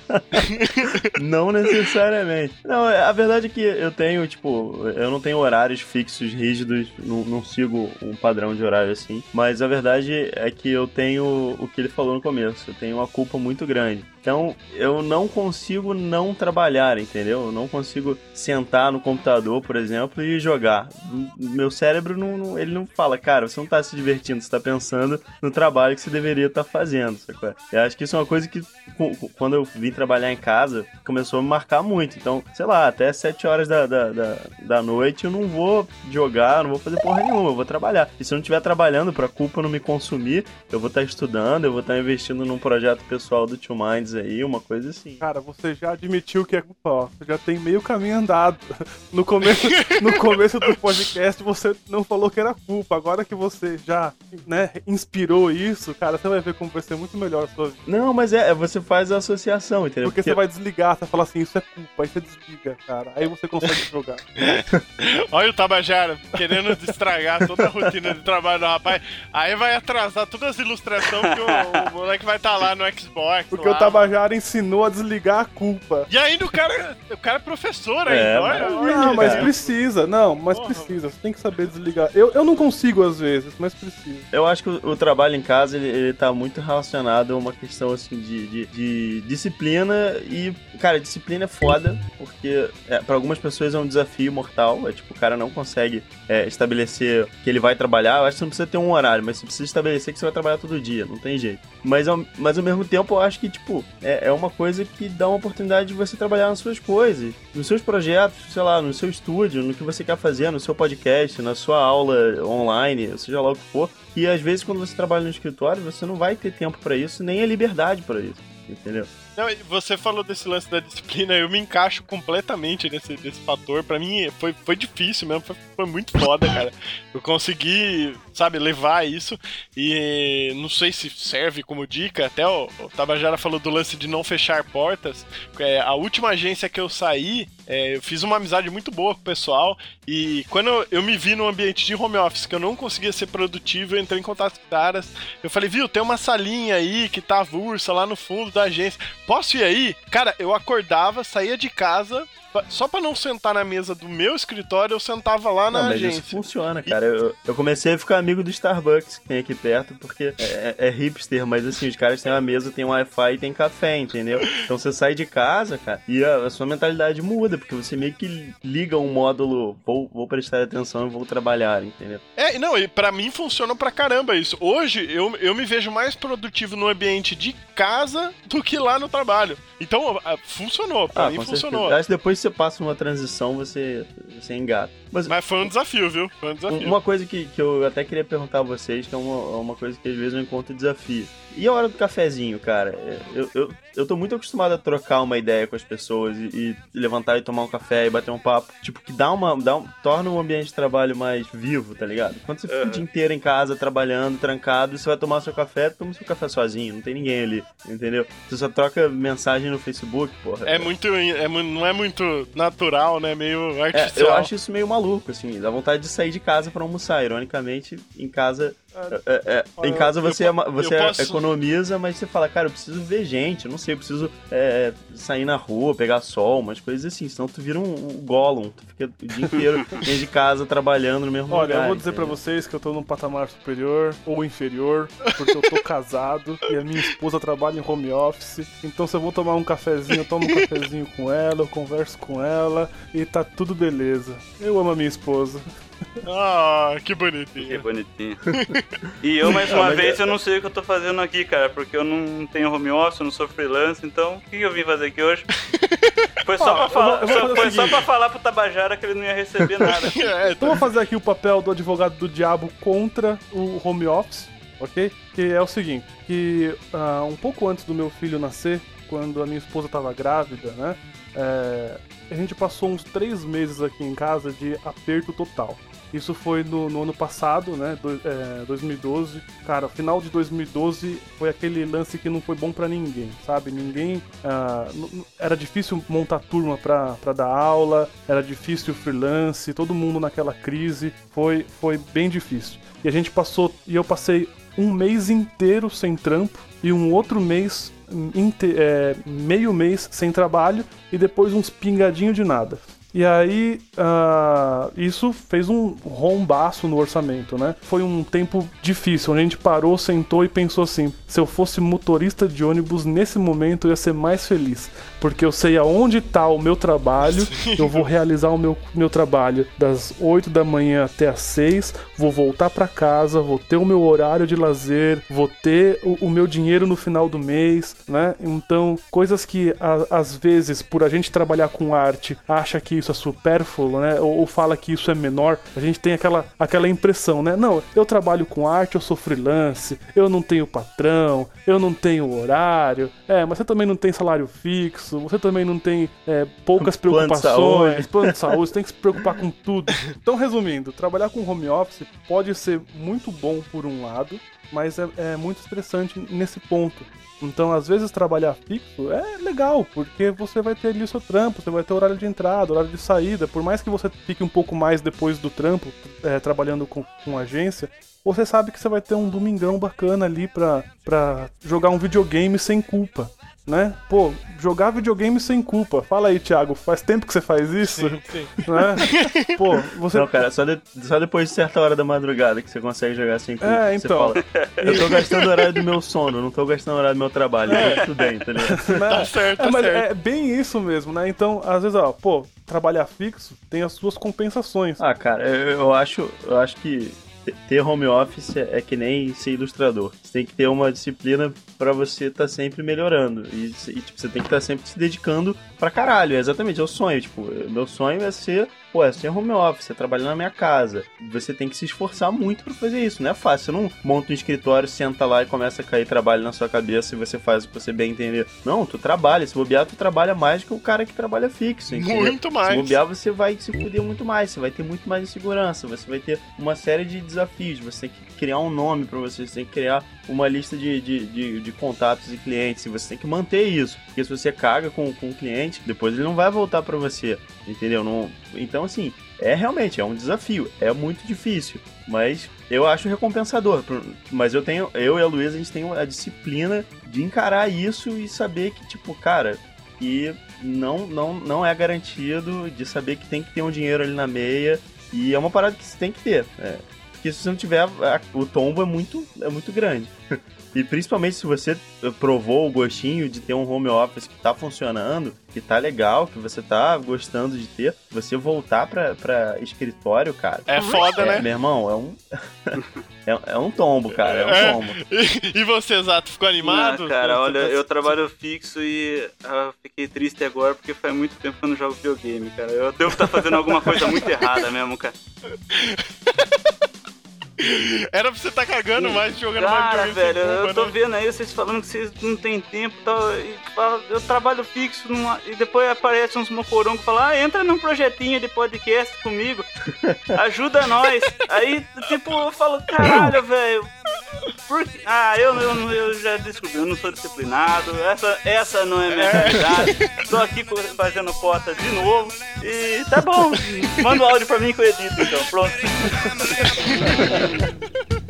não necessariamente. Não, a verdade é que eu tenho, tipo, eu não tenho horários fixos, rígidos, não, não sigo um padrão de horário assim. Mas a verdade é que eu tenho o que ele falou no começo, eu tenho uma culpa muito grande. Então, eu não consigo não trabalhar, entendeu? Eu não consigo sentar no computador, por exemplo, e jogar. Meu cérebro não, não- ele não fala, cara, você não tá se divertindo, você tá pensando no trabalho que você deveria estar fazendo, sacou? Eu acho que isso é uma coisa que, quando eu vim trabalhar em casa, começou a me marcar muito. Então, sei lá, até 7 horas da, da, da, da noite eu não vou jogar, não vou fazer porra nenhuma, eu vou trabalhar. E se eu não estiver trabalhando pra culpa não me consumir, eu vou estar estudando, eu vou estar investindo num projeto pessoal do Two Minds aí, uma coisa assim. Cara, você já admitiu que é culpa, ó. Você já tem meio caminho andado. No começo, no começo do podcast você não falou que era culpa. Agora que você já, né, inspirou isso, cara, você vai ver como vai ser muito melhor a sua vida. Não, mas é, você faz a associação, entendeu? Porque você vai desligar, você vai falar assim, isso é culpa, aí você desliga, cara. Aí você consegue jogar. Olha o Tabajara querendo estragar toda a rotina de trabalho do rapaz. Aí vai atrasar todas as ilustrações que o, o moleque vai estar lá no Xbox. Porque lá. o Tabajara ensinou a desligar a culpa. E ainda o cara, o cara é professor É, ainda. olha, mas- olha. Não, mas cara. precisa, não, mas Porra. precisa. Você tem que saber desligar. Eu, eu não consigo às vezes, mas precisa. Eu acho que o, o trabalho em casa ele, ele tá muito relacionado a uma questão assim de, de, de disciplina e, cara, disciplina é foda, porque é, para algumas pessoas é um desafio mortal. É tipo, o cara não consegue é, estabelecer que ele vai trabalhar. Eu acho que você não precisa ter um horário, mas você precisa estabelecer que você vai trabalhar todo dia, não tem jeito. Mas ao, mas ao mesmo tempo eu acho que, tipo, é, é uma coisa que dá uma oportunidade de você trabalhar nas suas coisas, nos seus projetos, sei lá, no seu estúdio, no que você quer fazer, no seu podcast, na sua aula online, seja lá o que for. E às vezes quando você trabalha no escritório, você não vai ter tempo pra isso, nem a liberdade pra isso. Entendeu? Não, você falou desse lance da disciplina, eu me encaixo completamente nesse, fator. Pra mim foi, foi difícil mesmo, foi, foi muito foda, cara. Eu consegui, sabe, levar isso e não sei se serve como dica. Até o, o Tabajara falou do lance de não fechar portas. É, a última agência que eu saí, é, eu fiz uma amizade muito boa com o pessoal e quando eu, eu me vi num ambiente de home office que eu não conseguia ser produtivo, eu entrei em contato com caras. Eu falei, viu, tem uma salinha aí que tá avulsa lá no fundo da agência. Posso ir aí? Cara, eu acordava, saía de casa, só pra não sentar na mesa do meu escritório, eu sentava lá na não, mas agência. isso funciona, cara. Eu, eu comecei a ficar amigo do Starbucks que tem aqui perto, porque é, é hipster, mas assim, os caras têm uma mesa, tem Wi-Fi e tem café, entendeu? Então você sai de casa, cara, e a, a sua mentalidade muda, porque você meio que liga um módulo, vou, vou prestar atenção e vou trabalhar, entendeu? É, não, e pra mim funciona pra caramba isso. Hoje eu, eu me vejo mais produtivo no ambiente de casa do que lá no trabalho. Então, ah, funcionou, pra mim com funcionou. certeza. Depois você passa uma transição, você, você engata. Mas Mas foi um desafio, viu? Foi um desafio. Uma coisa que, que eu até queria perguntar a vocês, que é uma, uma coisa que às vezes eu encontro desafio. E a hora do cafezinho, cara? É, Eu, eu, eu tô muito acostumado a trocar uma ideia com as pessoas e, e levantar e tomar um café e bater um papo. Tipo, que dá uma. Dá um, torna o ambiente de trabalho mais vivo, tá ligado? Quando você fica o dia inteiro em casa, trabalhando, trancado, você vai tomar seu café, toma seu café sozinho, não tem ninguém ali, entendeu? Você só troca mensagem no Facebook, porra. É muito. É, não é muito natural, né? Meio É, artificial. eu acho isso meio maluco, assim, dá vontade de sair de casa pra almoçar. Ironicamente, em casa. É- é- é, em casa você, eu você eu posso- economiza, mas você fala, cara, eu preciso ver gente, eu não sei, eu preciso é, sair na rua, pegar sol, umas coisas assim, senão tu vira um, um Gollum, tu fica o dia inteiro dentro de casa trabalhando no mesmo Olha, lugar. eu vou dizer pra entendeu? vocês que eu tô num patamar superior ou inferior, porque eu tô casado e a minha esposa trabalha em home office. Então se eu vou tomar um cafezinho, eu tomo um cafezinho com ela, eu converso com ela e tá tudo beleza. Eu amo a minha esposa. Ah, que Que bonitinho. bonitinho. E eu, mais Não, uma vez, é- eu não sei o que eu tô fazendo aqui, cara, porque eu não tenho home office, eu não sou freelance, então o que eu vim fazer aqui hoje? Foi só, Ó, pra, falar, vou- só- foi só pra falar pro Tabajara que ele não ia receber nada. É, Então eu vou fazer aqui o papel do advogado do diabo contra o home office, ok? Que é o seguinte, que ah, um pouco antes do meu filho nascer, quando a minha esposa estava grávida, né? é, a gente passou uns três meses aqui em casa de aperto total. Isso foi no, no ano passado, né? do- é, 2012. Cara, final de 2012 foi aquele lance que não foi bom pra ninguém, sabe? Ninguém. ah, era difícil montar turma pra, pra dar aula, era difícil freelance, todo mundo naquela crise. Foi, foi bem difícil. E a gente passou. E eu passei um mês inteiro sem trampo e um outro mês. É, meio mês sem trabalho e depois uns pingadinhos de nada. E aí, ah, isso fez um rombaço no orçamento, né? Foi um tempo difícil, onde a gente parou, sentou e pensou assim: se eu fosse motorista de ônibus nesse momento, eu ia ser mais feliz. Porque eu sei aonde tá o meu trabalho, eu vou realizar o meu, meu trabalho das 8 da manhã até as 6, vou voltar pra casa, vou ter o meu horário de lazer, vou ter o, o meu dinheiro no final do mês, né? Então, coisas que a- às vezes, por a gente trabalhar com arte, acha que isso é supérfluo, né? Ou, ou fala que isso é menor, a gente tem aquela, aquela impressão, né? Não, eu trabalho com arte, eu sou freelance, eu não tenho patrão, eu não tenho horário, é, mas você também não tem salário fixo, você também não tem é, poucas preocupações, plano de saúde, você tem que se preocupar com tudo. Então, resumindo, trabalhar com home office pode ser muito bom por um lado, mas é, é muito estressante nesse ponto. Então, às vezes, trabalhar fixo é legal, porque você vai ter ali o seu trampo, você vai ter horário de entrada, horário de saída. Por mais que você fique um pouco mais depois do trampo, é, trabalhando com, com agência, você sabe que você vai ter um domingão bacana ali pra, pra jogar um videogame sem culpa. Né? Pô, jogar videogame sem culpa. Fala aí, Thiago, faz tempo que você faz isso? sim, sim. Né? Pô, você Não, cara, só, de- só depois de certa hora da madrugada que você consegue jogar sem culpa. É, Você então. fala, eu tô gastando o horário do meu sono, não tô gastando o horário do meu trabalho. Então tudo bem, tá ligado? né? Tá certo, é, tá mas certo. é bem isso mesmo, né? Então, às vezes, ó, pô, trabalhar fixo tem as suas compensações. Ah, cara, eu, eu acho, eu acho que ter home office é que nem ser ilustrador. Você tem que ter uma disciplina pra você estar sempre melhorando. E, e, tipo, você tem que estar sempre se dedicando pra caralho. É exatamente, é o sonho. Tipo, meu sonho é ser, pô, é ser home office, é trabalhar na minha casa. Você tem que se esforçar muito pra fazer isso. Não é fácil. Você não monta um escritório, senta lá e começa a cair trabalho na sua cabeça e você faz o que você bem entender. Não, tu trabalha. Se bobear, tu trabalha mais do que o cara que trabalha fixo. entendeu? Muito Se mais. bobear, você vai se fuder muito mais, você vai ter muito mais insegurança, você vai ter uma série de desafios, você tem que criar um nome pra você, você tem que criar uma lista de, de, de, de contatos e clientes, e você tem que manter isso, porque se você caga com, com o cliente, depois ele não vai voltar pra você, entendeu? Não, então, assim, é realmente, é um desafio, é muito difícil, mas eu acho recompensador, mas eu tenho, eu e a Luísa, a gente tem a disciplina de encarar isso e saber que, tipo, cara, que não, não, não é garantido de saber que tem que ter um dinheiro ali na meia e é uma parada que você tem que ter. É. Porque se você não tiver, a- o tombo é muito, é muito grande. E principalmente se você provou o gostinho de ter um home office que tá funcionando, que tá legal, que você tá gostando de ter, você voltar pra, pra escritório, cara. É foda, é, né? Meu irmão, é um. é, é um tombo, cara. É um É. tombo. E, e você, Zato, ficou animado? Ah, cara, olha, tá- eu trabalho fixo e ah, fiquei triste agora porque faz muito tempo que eu não jogo videogame, cara. Eu devo estar fazendo alguma coisa muito errada mesmo, cara. Era pra você tá cagando mais jogando mais Cara, sem velho, eu culpa, tô né? vendo aí vocês falando que vocês não tem tempo e tal. E fala, eu trabalho fixo numa- e depois aparece uns mocorão que falam, ah, entra num projetinho de podcast comigo, ajuda nós. Aí, tipo, eu falo, caralho, velho. Por que- Ah, eu, eu, não- eu já descobri, eu não sou disciplinado, essa, essa não é minha realidade. Tô aqui fazendo cota de novo. E tá bom, manda o áudio pra mim que eu edito, então, pronto.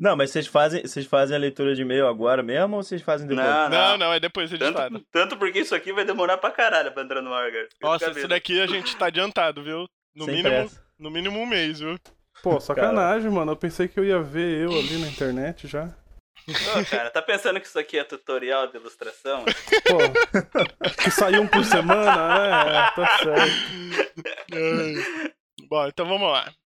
Não, mas vocês fazem, vocês fazem a leitura de e-mail agora mesmo ou vocês fazem depois? Não, Não, não. não, é depois editado. Tanto, tanto porque isso aqui vai demorar pra caralho pra entrar no ar, cara. Nossa, esse daqui a gente tá adiantado, viu? No Sem mínimo, pressa. no mínimo um mês, viu? Pô, sacanagem, mano. Eu pensei que eu ia ver eu ali na internet já. Ô, cara, tá pensando que isso aqui é tutorial de ilustração? Pô, que saiu um por semana, né? É, tá certo. Bom, então vamos lá.